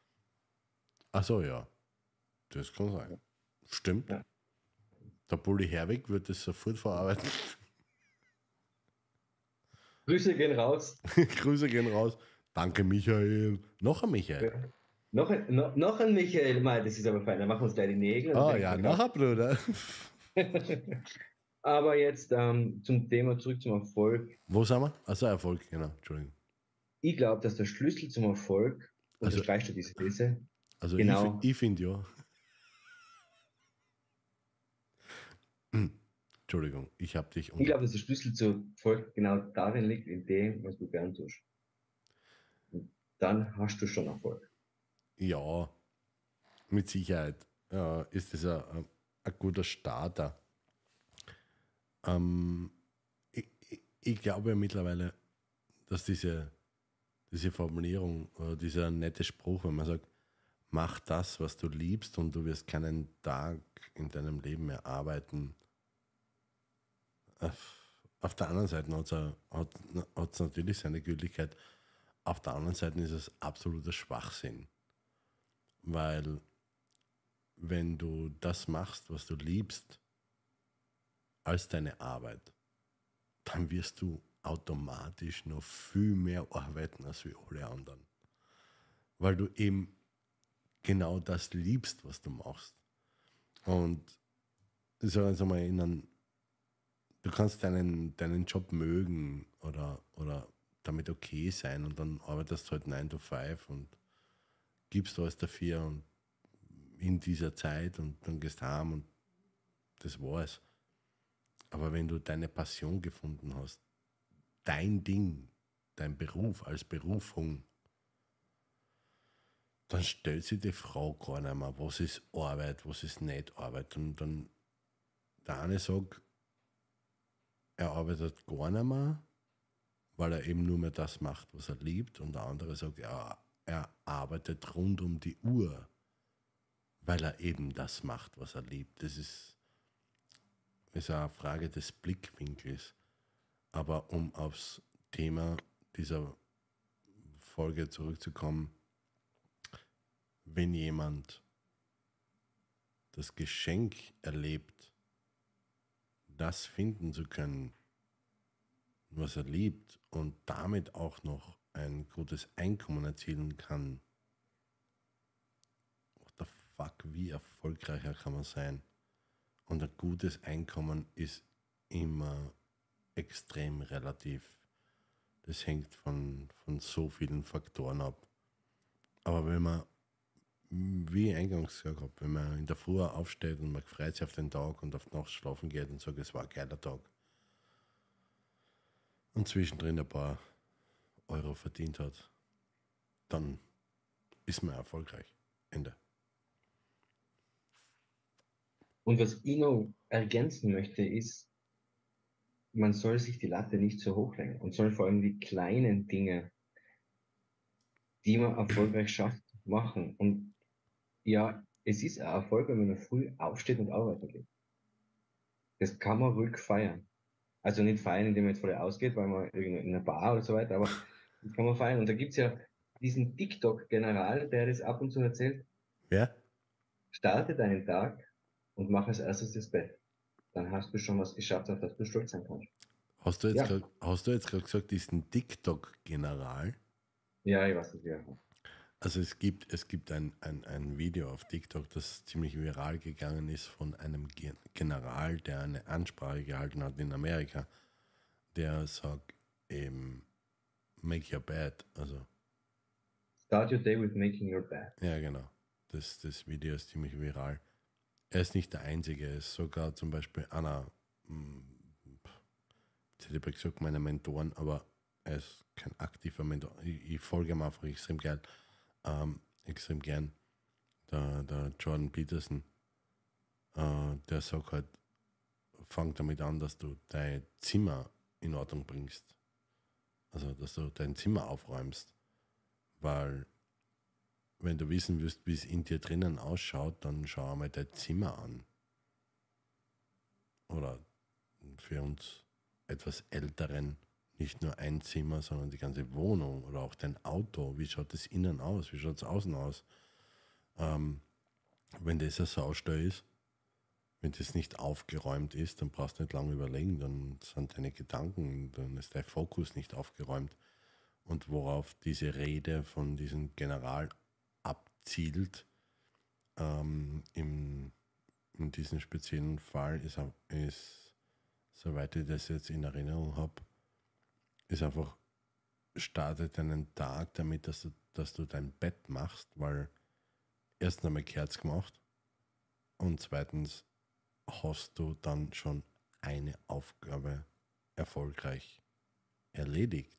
Ach so, ja. Das kann sein. Stimmt. Ja. Der Bulli Herwig wird das sofort verarbeiten. Grüße gehen raus. Grüße gehen raus. Danke, Michael. Noch ein Michael. Ja. Noch ein, noch, noch ein Michael, mal, das ist aber fein, dann machen wir uns gleich die Nägel. Ah und ja, noch ein Bruder. aber jetzt ähm, zum Thema zurück zum Erfolg. Wo sind wir? Also Erfolg, genau. Entschuldigung. Ich glaube, dass der Schlüssel zum Erfolg, Also- unterstreichst du diese These, Also Genau. ich, ich finde ja. Hm, Entschuldigung, ich habe dich ich glaube, dass der Schlüssel zum Erfolg genau darin liegt, in dem, was du gern tust. Und dann hast du schon Erfolg. Ja, mit Sicherheit ja, ist das ein, ein, guter Starter. Ähm, ich, ich, ich glaube ja mittlerweile, dass diese, diese Formulierung oder dieser nette Spruch, wenn man sagt, mach das, was du liebst und du wirst keinen Tag in deinem Leben mehr arbeiten. Auf, auf der anderen Seite hat es natürlich seine Gültigkeit. Auf der anderen Seite ist es absoluter Schwachsinn. Weil wenn du das machst, was du liebst, als deine Arbeit, dann wirst du automatisch noch viel mehr arbeiten als wie alle anderen. Weil du eben genau das liebst, was du machst. Und ich sage jetzt einmal, in einem, du kannst deinen, deinen Job mögen oder, oder damit okay sein und dann arbeitest du halt 9 to 5 und gibst alles dafür und in dieser Zeit und dann gehst heim und das war's. Aber wenn du deine Passion gefunden hast, dein Ding, dein Beruf als Berufung, dann stellt sich die Frau gar nicht mehr, was ist Arbeit, was ist nicht Arbeit. Und dann der eine sagt, er arbeitet gar nicht mehr, weil er eben nur mehr das macht, was er liebt. Und der andere sagt, ja, er arbeitet rund um die Uhr, weil er eben das macht, was er liebt. Das ist, ist eine Frage des Blickwinkels. Aber um aufs Thema dieser Folge zurückzukommen, wenn jemand das Geschenk erlebt, das finden zu können, was er liebt und damit auch noch ein gutes Einkommen erzielen kann, what the fuck, wie erfolgreicher kann man sein? Und ein gutes Einkommen ist immer extrem relativ. Das hängt von, von so vielen Faktoren ab. Aber wenn man, wie ich eingangs gesagt habe, wenn man in der Früh aufsteht und man freut sich auf den Tag und auf die Nacht schlafen geht und sagt, es war ein geiler Tag und zwischendrin ein paar Euro verdient hat, dann ist man erfolgreich. Ende. Und was ich noch ergänzen möchte, ist, man soll sich die Latte nicht so hoch legen und soll vor allem die kleinen Dinge, die man erfolgreich schafft, machen. Und ja, es ist ein Erfolg, wenn man früh aufsteht und arbeiten geht. Das kann man ruhig feiern. Also nicht feiern, indem man jetzt voll ausgeht, weil man irgendwie in einer Bar oder so weiter, aber das kann man feiern. Und da gibt's ja diesen TikTok-General, der das ab und zu erzählt, Wer? starte deinen Tag und mach als erstes das Bett. Dann hast du schon was geschafft, auf das du stolz sein kannst. Hast du jetzt Ja. gerade gesagt, diesen TikTok-General? Ja, ich weiß nicht, wer. Also es gibt, es gibt ein, ein, ein Video auf TikTok, das ziemlich viral gegangen ist von einem Gen- General, der eine Ansprache gehalten hat in Amerika, der sagt eben make your bed. Also Start your day with making your bed. ja genau. Das, das Video ist ziemlich viral. Er ist nicht der Einzige, er ist sogar zum Beispiel einer, hm, jetzt hätte ich gesagt, meine Mentoren, aber er ist kein aktiver Mentor. Ich, ich folge ihm einfach extrem gern, ähm, extrem gern. Der, der Jordan Peterson, äh, der sagt halt, fang damit an, dass du dein Zimmer in Ordnung bringst. Also, dass du dein Zimmer aufräumst. Weil wenn du wissen willst, wie es in dir drinnen ausschaut, dann schau einmal dein Zimmer an. Oder für uns etwas Älteren nicht nur ein Zimmer, sondern die ganze Wohnung oder auch dein Auto. Wie schaut es innen aus? Wie schaut es außen aus? Ähm, wenn das ein Saustall ist, wenn das nicht aufgeräumt ist, dann brauchst du nicht lange überlegen, dann sind deine Gedanken, dann ist dein Fokus nicht aufgeräumt. Und worauf diese Rede von diesem General abzielt, ähm, im, in diesem speziellen Fall ist, ist, soweit ich das jetzt in Erinnerung habe, ist einfach, starte deinen Tag damit, dass du, dass du dein Bett machst, weil erstens einmal Kerz gemacht und zweitens hast du dann schon eine Aufgabe erfolgreich erledigt.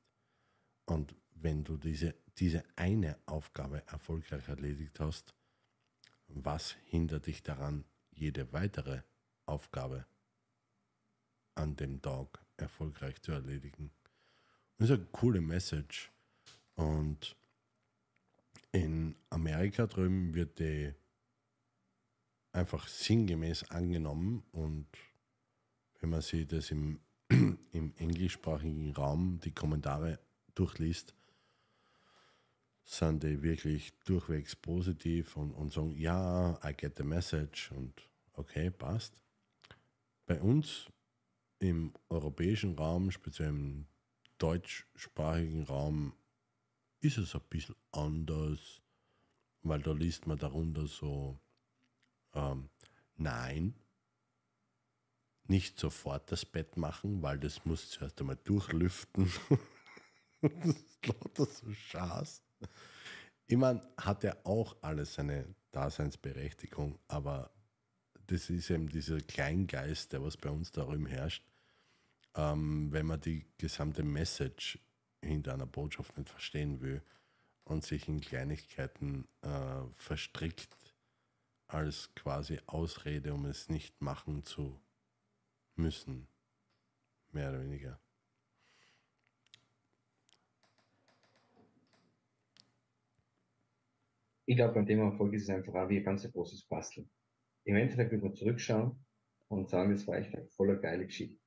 Und wenn du diese, diese eine Aufgabe erfolgreich erledigt hast, was hindert dich daran, jede weitere Aufgabe an dem Tag erfolgreich zu erledigen? Das ist eine coole Message. Und in Amerika drüben wird die einfach sinngemäß angenommen und wenn man sich das im, im englischsprachigen Raum die Kommentare durchliest, sind die wirklich durchwegs positiv und, und sagen, ja, I get the message und okay, passt. Bei uns im europäischen Raum, speziell im deutschsprachigen Raum, ist es ein bisschen anders, weil da liest man darunter so, ähm, nein, nicht sofort das Bett machen, weil das muss zuerst einmal durchlüften. das ist lauter so Schaß. Ich meine, hat ja auch alles seine Daseinsberechtigung, aber das ist eben dieser Kleingeist, der was bei uns darüber herrscht, ähm, wenn man die gesamte Message hinter einer Botschaft nicht verstehen will und sich in Kleinigkeiten äh, verstrickt als quasi Ausrede, um es nicht machen zu müssen. Mehr oder weniger. Ich glaube, beim Thema Erfolg ist es einfach auch wie ein ganz großes Basteln. Im Endeffekt wird man zurückschauen und sagen, das war echt eine voller geile Geschichte.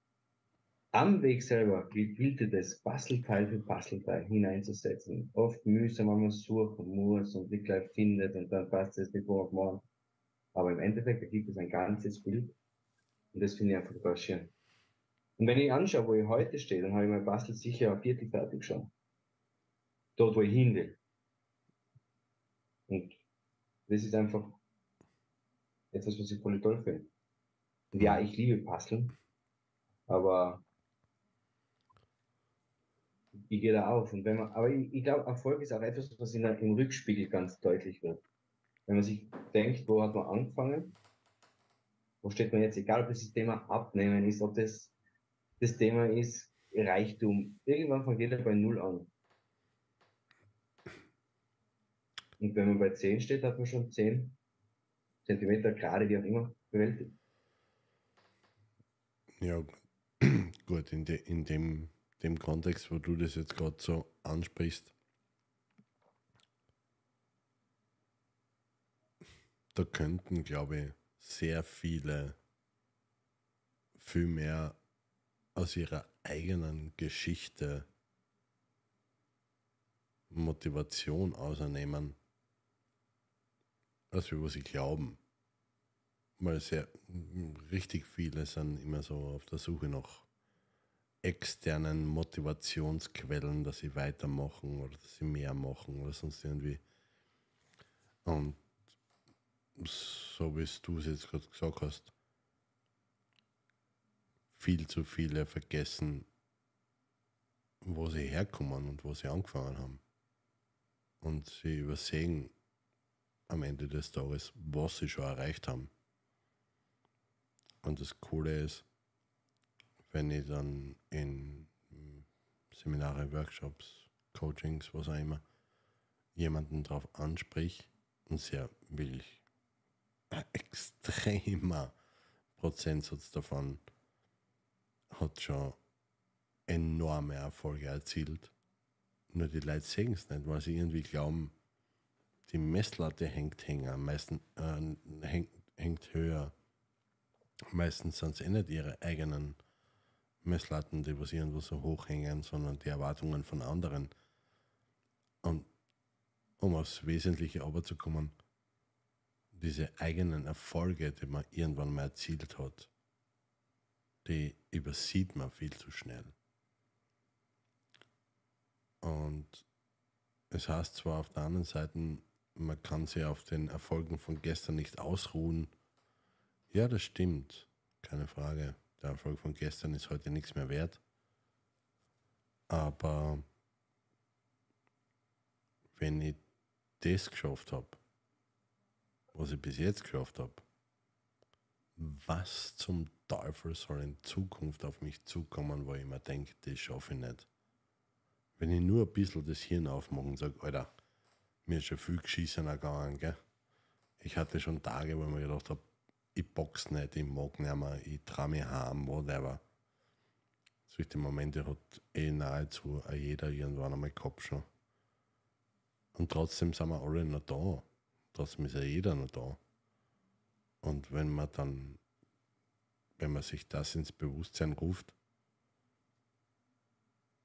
Am Weg selber gilt es, das Bastelteil für Bastelteil hineinzusetzen. Oft mühsam, wenn man suchen muss und nicht gleich findet und dann passt es nicht auf morgen. Aber im Endeffekt ergibt es ein ganzes Bild und das finde ich einfach total schön. Und wenn ich anschaue, wo ich heute stehe, dann habe ich mein Bastel sicher ein Viertel fertig schon. Dort, wo ich hin will. Und das ist einfach etwas, was ich voll toll finde. Ja, ich liebe Basteln, aber ich gehe da auf. Und wenn man, aber ich, ich glaube, Erfolg ist auch etwas, was in der, im Rückspiegel ganz deutlich wird. Wenn man sich denkt, wo hat man angefangen, wo steht man jetzt, egal ob das das Thema Abnehmen ist, ob das das Thema ist Reichtum. Irgendwann fängt jeder bei Null an. Und wenn man bei 10 steht, hat man schon 10 Zentimeter gerade, wie auch immer, bewältigt. Ja, gut, in, de, in dem, dem Kontext, wo du das jetzt gerade so ansprichst, da könnten, glaube ich, sehr viele viel mehr aus ihrer eigenen Geschichte Motivation ausernehmen, als wir was sie glauben. Weil sehr richtig viele sind immer so auf der Suche nach externen Motivationsquellen, dass sie weitermachen oder dass sie mehr machen oder sonst irgendwie. Und so wie du es jetzt gerade gesagt hast, viel zu viele vergessen, wo sie herkommen und wo sie angefangen haben. Und sie übersehen am Ende des Tages, was sie schon erreicht haben. Und das Coole ist, wenn ich dann in Seminare, Workshops, Coachings, was auch immer, jemanden darauf ansprich und sehr willig, ein extremer Prozentsatz davon hat schon enorme Erfolge erzielt. Nur die Leute sehen es nicht, weil sie irgendwie glauben, die Messlatte hängt hänger, meistens äh, hängt, hängt höher. Meistens sind es eh nicht ihre eigenen Messlatten, die was irgendwo so hoch hängen, sondern die Erwartungen von anderen. Und um aufs Wesentliche aber diese eigenen Erfolge, die man irgendwann mal erzielt hat, die übersieht man viel zu schnell. Und es heißt zwar auf der anderen Seite, man kann sich auf den Erfolgen von gestern nicht ausruhen. Ja, das stimmt, keine Frage. Der Erfolg von gestern ist heute nichts mehr wert. Aber wenn ich das geschafft habe, was ich bis jetzt geschafft habe, was zum Teufel soll in Zukunft auf mich zukommen, wo ich mir denke, das schaffe ich nicht. Wenn ich nur ein bisschen das Hirn aufmache und sage, Alter, mir ist schon viel geschissen gegangen, gell? Ich hatte schon Tage, wo ich mir gedacht habe, ich box nicht, ich mag nicht mehr, ich traue mich heim, whatever. Solche Momente hat eh nahezu jeder irgendwann einmal gehabt schon. Und trotzdem sind wir alle noch da. Trotzdem ist ja jeder noch da. Und wenn man dann, wenn man sich das ins Bewusstsein ruft,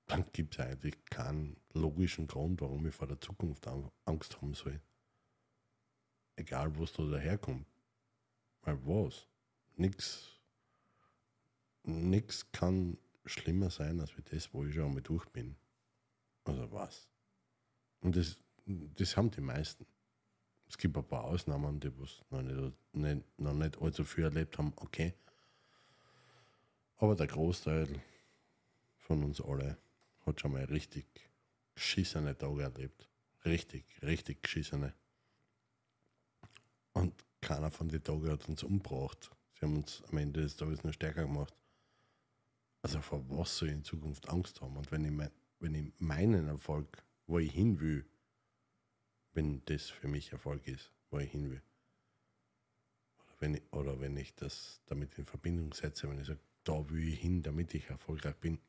dann gibt es eigentlich keinen logischen Grund, warum ich vor der Zukunft Angst haben soll. Egal, wo es da daherkommt. Weil was? Nix, nix kann schlimmer sein, als wie das, wo ich schon einmal durch bin. Also was? Und das, das haben die meisten. Es gibt ein paar Ausnahmen, die was noch nicht, nicht, noch nicht allzu viel erlebt haben, okay. Aber der Großteil von uns alle hat schon mal richtig geschissene Tage erlebt. Richtig, richtig geschissene. Und keiner von den Tagen hat uns umgebracht. Sie haben uns am Ende des Tages nur stärker gemacht. Also vor was soll ich in Zukunft Angst haben? Und wenn ich, mein, wenn ich meinen Erfolg, wo ich hin will, wenn das für mich Erfolg ist, wo ich hin will. Oder wenn ich, oder wenn ich das damit in Verbindung setze, wenn ich sage, da will ich hin, damit ich erfolgreich bin.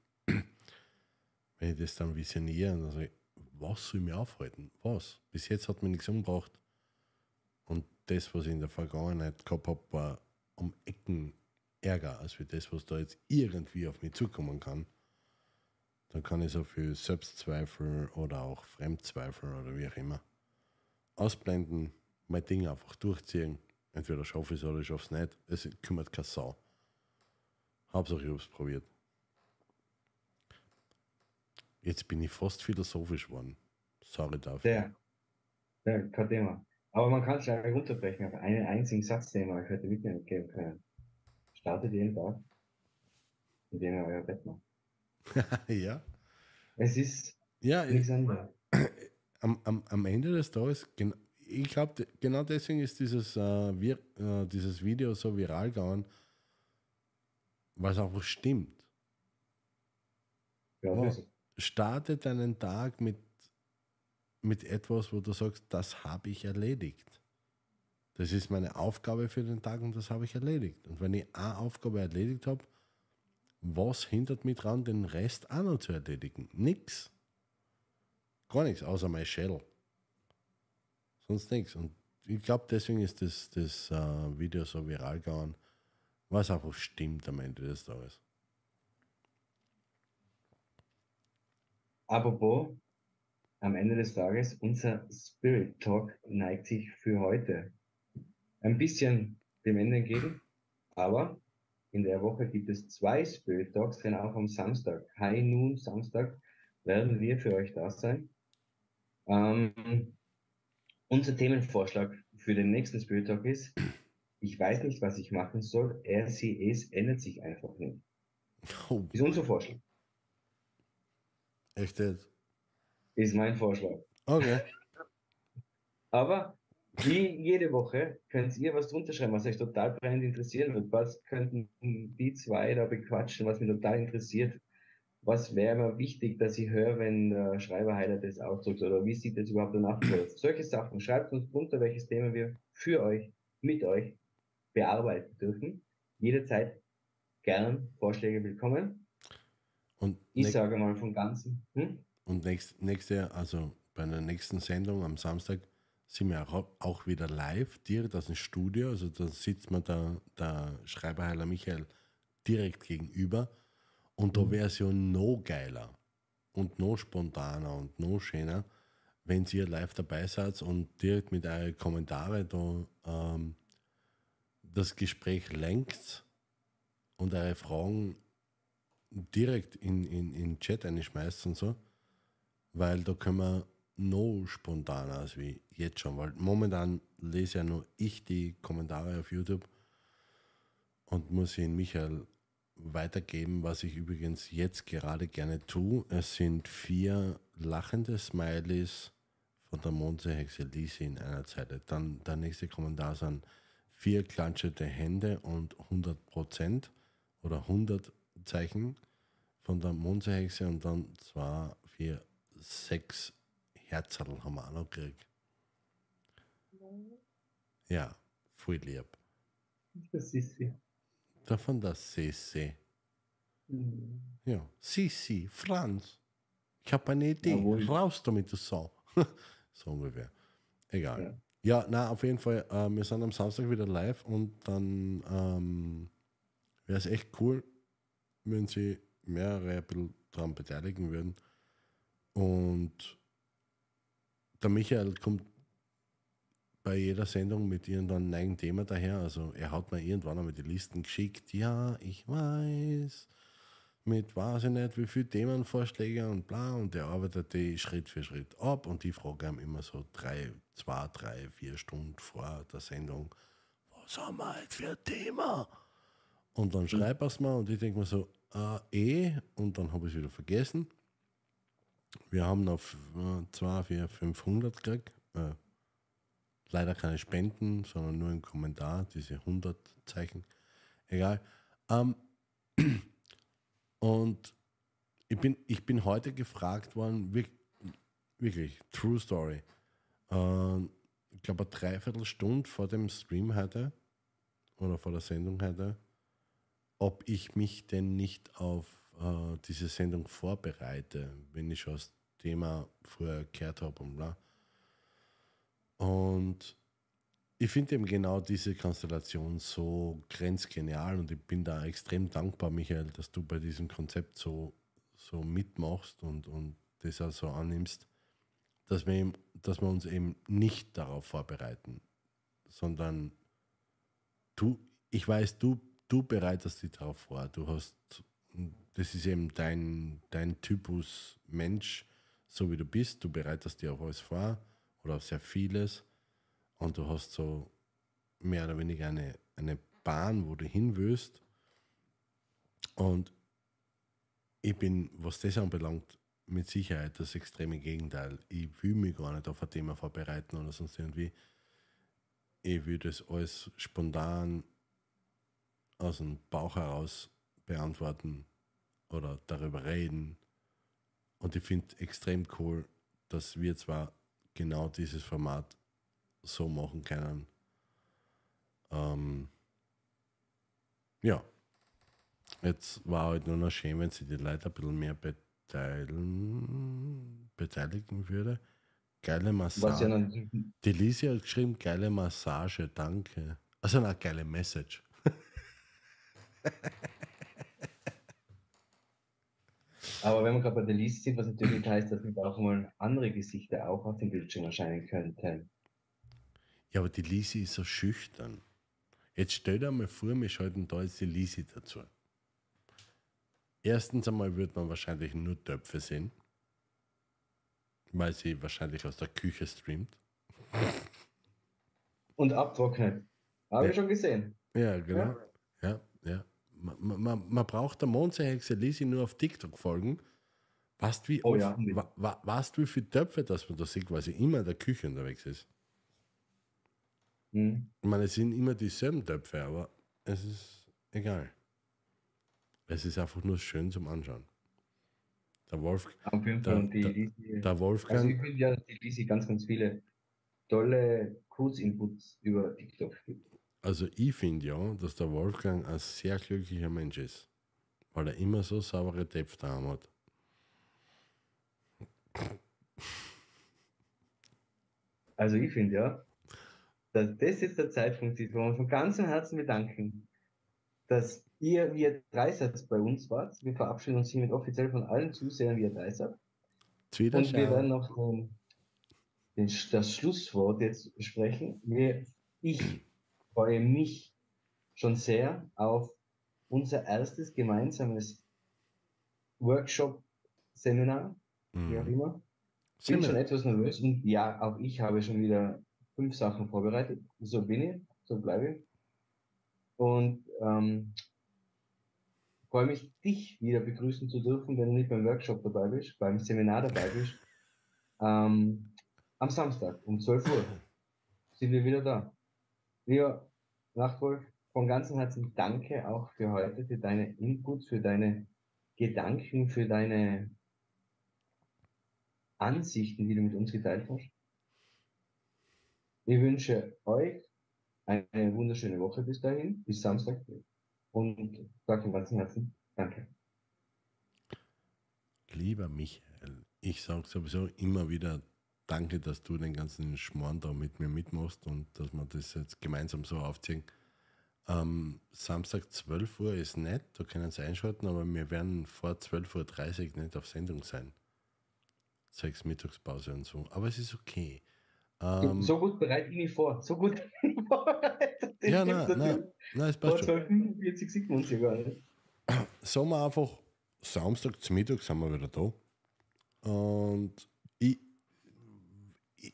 Wenn ich das dann visioniere, dann sage ich, was soll mich aufhalten? Was? Bis jetzt hat mir nichts umgebracht. Und das, was ich in der Vergangenheit gehabt habe, war um Ecken ärger, als wie das, was da jetzt irgendwie auf mich zukommen kann. Dann kann ich so viel Selbstzweifel oder auch Fremdzweifel oder wie auch immer ausblenden, mein Ding einfach durchziehen. Entweder schaffe ich es oder ich schaffe es nicht. Es kümmert keine Sau. Hauptsache ich habe es probiert. Jetzt bin ich fast philosophisch geworden. Sorry dafür. Ja, ja kein Thema. Aber man kann es ja runterbrechen auf einen einzigen Satz, den wir euch heute mitgeben können. Startet jeden Tag, indem ihr euer Bett macht. ja. Es ist ja, nichts anderes am, am, am Ende des Tages, ich glaube, genau deswegen ist dieses, äh, wir, äh, dieses Video so viral gegangen, weil es einfach stimmt. Ja, wow. Starte deinen Tag mit, mit etwas, wo du sagst, das habe ich erledigt. Das ist meine Aufgabe für den Tag und das habe ich erledigt. Und wenn ich eine Aufgabe erledigt habe, was hindert mich daran, den Rest auch noch zu erledigen? Nix. Gar nichts, außer mein Schädel. Sonst nichts. Und ich glaube, deswegen ist das, das uh, Video so viral gegangen, was einfach stimmt am Ende des Tages. Apropos, am Ende des Tages, unser Spirit Talk neigt sich für heute ein bisschen dem Ende entgegen, aber in der Woche gibt es zwei Spirit Talks, denn auch am Samstag, High Noon Samstag, werden wir für euch da sein. Ähm, unser Themenvorschlag für den nächsten Spirit Talk ist, ich weiß nicht, was ich machen soll, RCEs ändert sich einfach nicht. Oh. Ist unser Vorschlag. Echt jetzt? Ist mein Vorschlag. Okay. Aber wie jede Woche könnt ihr was drunter schreiben, was euch total brennend interessieren wird. Was könnten die zwei da bequatschen, was mich total interessiert? Was wäre mir wichtig, dass ich höre, wenn der Schreiber Highlight das ausdrückt? Oder wie sieht das überhaupt danach aus? Solche Sachen. Schreibt uns drunter, welches Thema wir für euch, mit euch bearbeiten dürfen. Jederzeit gern Vorschläge willkommen. Und ich sage mal von ganzem. Hm? Und nächst, nächste, also bei der nächsten Sendung am Samstag sind wir auch, auch wieder live, direkt aus dem Studio. Also da sitzt man da, der Schreiberheiler Michael direkt gegenüber. Und da mhm. wäre es ja noch geiler und noch spontaner und noch schöner, wenn ihr live dabei seid und direkt mit euren Kommentaren da ähm, das Gespräch lenkt und eure Fragen direkt in, in, in Chat einschmeißt und so, weil da können wir noch spontaner als wie jetzt schon, weil momentan lese ja nur ich die Kommentare auf YouTube und muss ihn Michael weitergeben, was ich übrigens jetzt gerade gerne tue. Es sind vier lachende Smileys von der Mondseehexe Lisi in einer Zeile. Dann der nächste Kommentar sind vier klatschende Hände und 100 Prozent oder 100 Zeichen von der Mondseehexe und dann zwei, vier, sechs Herzerl haben wir auch noch gekriegt. Ja, voll lieb. Das ist sie. Davon das Sissi. Mhm. Ja, Sissi, Franz. Ich habe eine Idee. Jawohl. Raus damit, du Sau. so ungefähr. Egal. Ja. Ja, na, auf jeden Fall, äh, wir sind am Samstag wieder live und dann ähm, wäre es echt cool, wenn sie mehrere ein bisschen daran beteiligen würden. Und der Michael kommt bei jeder Sendung mit irgendeinem neuen Thema daher. Also er hat mir irgendwann einmal die Listen geschickt. Ja, ich weiß. Mit weiß ich nicht, wie viele Themenvorschläge und bla. Und er arbeitet die Schritt für Schritt ab. Und die frage ihm immer so drei, zwei, drei, vier Stunden vor der Sendung, was haben wir heute für ein Thema? Und dann schreibt er es mir und ich denke mir so, eh. Und dann habe ich es wieder vergessen. Wir haben noch 2, 4, 500 gekriegt. Äh, leider keine Spenden, sondern nur im Kommentar, diese 100 Zeichen. Egal. Ähm, und ich bin, ich bin heute gefragt worden, wirklich, True Story. Äh, ich glaube, eine Dreiviertelstunde vor dem Stream heute oder vor der Sendung heute, ob ich mich denn nicht auf äh, diese Sendung vorbereite, wenn ich schon das Thema früher gehört habe und bla. Und ich finde eben genau diese Konstellation so grenzgenial und ich bin da extrem dankbar, Michael, dass du bei diesem Konzept so, so mitmachst und, und das auch so annimmst, dass wir, eben, dass wir uns eben nicht darauf vorbereiten, sondern du, ich weiß, du, du bereitest dich darauf vor. Du hast, das ist eben dein, dein Typus Mensch, so wie du bist. Du bereitest dir auf alles vor oder auf sehr vieles und du hast so mehr oder weniger eine, eine Bahn, wo du hin willst. Und ich bin, was das anbelangt, mit Sicherheit das extreme Gegenteil. Ich will mich gar nicht auf ein Thema vorbereiten oder sonst irgendwie. Ich will das alles spontan aus dem Bauch heraus beantworten oder darüber reden. Und ich finde extrem cool, dass wir zwar genau dieses Format so machen können. Ähm, ja, jetzt war halt nur noch schön, wenn sie die Leute ein bisschen mehr beteiligen, beteiligen würde. Geile Massage. Ja die Lisi hat geschrieben, geile Massage, danke. Also eine geile Message. Aber wenn man gerade bei der Liste sieht, was natürlich heißt, dass mit auch mal andere Gesichter auch auf dem Bildschirm erscheinen könnten. Ja, aber die Lisi ist so schüchtern. Jetzt stell dir mal vor, wir schalten da jetzt die Lisi dazu. Erstens einmal wird man wahrscheinlich nur Töpfe sehen, weil sie wahrscheinlich aus der Küche streamt. Und abtrocknet. Habe Ja. ich schon gesehen. Ja, genau. Ja. Man, man, man braucht der Mondseehexe Lisi nur auf TikTok folgen. Weißt wie, Oh oft- ja. wa, wa, weißt, wie viele Töpfe das man da sieht, weil sie immer in der Küche unterwegs ist? Hm. Ich meine, es sind immer dieselben Töpfe, aber es ist egal. Es ist einfach nur schön zum Anschauen. Der, Wolf, die da- Lisi, der also ich Wolfgang, finde ja, dass die Lisi ganz, ganz viele tolle Kurzinputs über TikTok gibt. Also ich finde ja, dass der Wolfgang ein sehr glücklicher Mensch ist, weil er immer so saubere da hat. Also ich finde ja, dass das jetzt der Zeitpunkt ist, wo wir von ganzem Herzen bedanken, dass ihr, wie ihr Dreisatz bei uns wart. Wir verabschieden uns hiermit offiziell von allen Zusehern, wie ihr Dreisatz. Und wir werden noch den, den, das Schlusswort jetzt sprechen. Wir, ich freue mich schon sehr auf unser erstes gemeinsames Workshop-Seminar, wie auch Mhm. immer. Ich bin schon Seminar. etwas nervös und ja, auch ich habe schon wieder fünf Sachen vorbereitet. So bin ich, so bleibe ich. Und ähm, freue mich, dich wieder begrüßen zu dürfen, wenn du nicht beim Workshop dabei bist, beim Seminar dabei bist. Ähm, am Samstag um 12 Uhr sind wir wieder da. Lieber Nachtwolf, von ganzem Herzen danke auch für heute, für deine Inputs, für deine Gedanken, für deine Ansichten, die du mit uns geteilt hast. Ich wünsche euch eine wunderschöne Woche bis dahin, bis Samstag. Und sage von ganzem Herzen Danke. Lieber Michael, ich sage sowieso immer wieder Danke, dass du den ganzen Schmarrn da mit mir mitmachst und dass wir das jetzt gemeinsam so aufziehen. Ähm, Samstag 12 Uhr ist nett, da können Sie einschalten, aber wir werden vor 12.30 Uhr nicht auf Sendung sein. Sechs Mittagspause und so. Aber es ist okay. Ähm, so gut bereite ich mich vor. So gut. Das ja, nein, nein, nein, es Vor passt schon. 1245 sieht man uns ja gar nicht. sagen wir einfach, Samstag zum Mittag sind wir wieder da. Und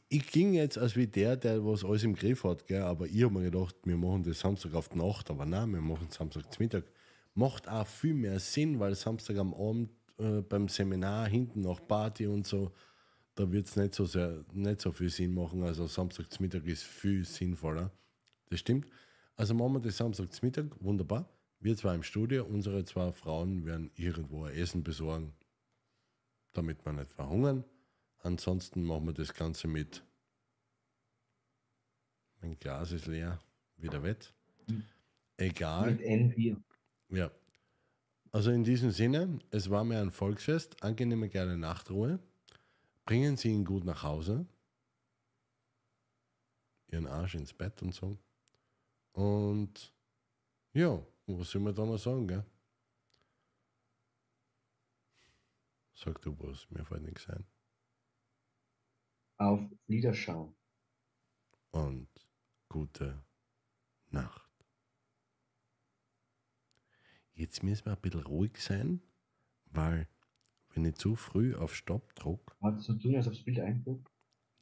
ich, ging jetzt als wie der, der was alles im Griff hat, gell? aber ich habe mir gedacht, wir machen das Samstag auf die Nacht, aber nein, wir machen Samstag zum Mittag. Macht auch viel mehr Sinn, weil Samstag am Abend äh, beim Seminar hinten nach Party und so, da wird es nicht so nicht so viel Sinn machen. Also Samstag zum Mittag ist viel sinnvoller. Das stimmt. Also machen wir das Samstag zum Mittag, wunderbar. Wir zwei im Studio, unsere zwei Frauen werden irgendwo ein Essen besorgen, damit wir nicht verhungern. Ansonsten machen wir das Ganze mit. Mein Glas ist leer, wieder wett. Egal. Mit N4. Ja. Also in diesem Sinne, es war mir ein Volksfest, angenehme geile Nachtruhe. Bringen Sie ihn gut nach Hause. Ihren Arsch ins Bett und so. Und ja, was soll man da noch sagen, gell? Sag du was, mir fällt nichts ein. Auf Liederschau. Und gute Nacht. Jetzt müssen wir ein bisschen ruhig sein, weil wenn ich zu früh auf Stopp druck, Hat so tun, als ob das Bild einguckt.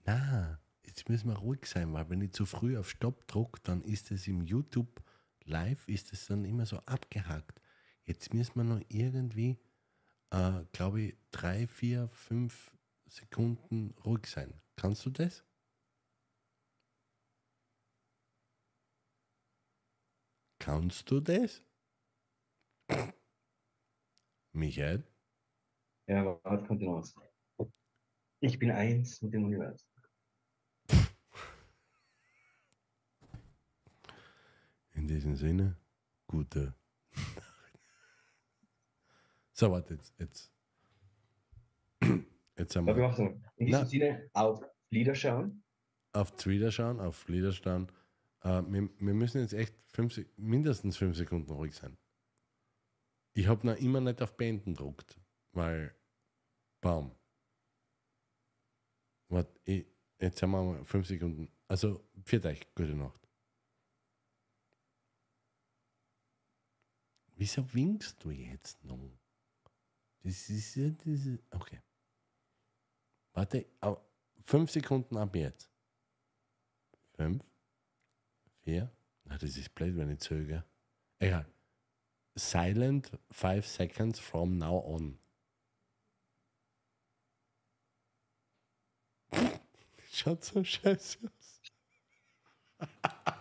na, jetzt müssen wir ruhig sein, weil wenn ich zu früh auf Stopp druck, dann ist es im YouTube Live, ist es dann immer so abgehackt. Jetzt müssen wir noch irgendwie, äh, glaube ich, drei, vier, fünf Sekunden ruhig sein. Kannst du das? Kannst du das? Michael? Ja, warte, kommt was. Ich bin eins mit dem Universum. In diesem Sinne, gute Nacht. So, warte, jetzt. Jetzt, jetzt haben wir wir machen. In diesem Na. Sinne auf Lieder schauen. auf Twitter schauen, auf Lieder schauen. Äh, wir, wir müssen jetzt echt fünf, mindestens fünf Sekunden ruhig sein. Ich habe noch immer nicht auf Beenden gedruckt, weil. Baum. Warte, ich, jetzt haben wir mal fünf Sekunden. Also, für euch, gute Nacht. Wieso winkst du jetzt noch? Das ist ja diese. Okay. Warte, fünf Sekunden ab jetzt. Fünf, vier. Na, das ist blöd, wenn ich zöge. Egal. Silent five seconds from now on. Schaut so scheiße aus.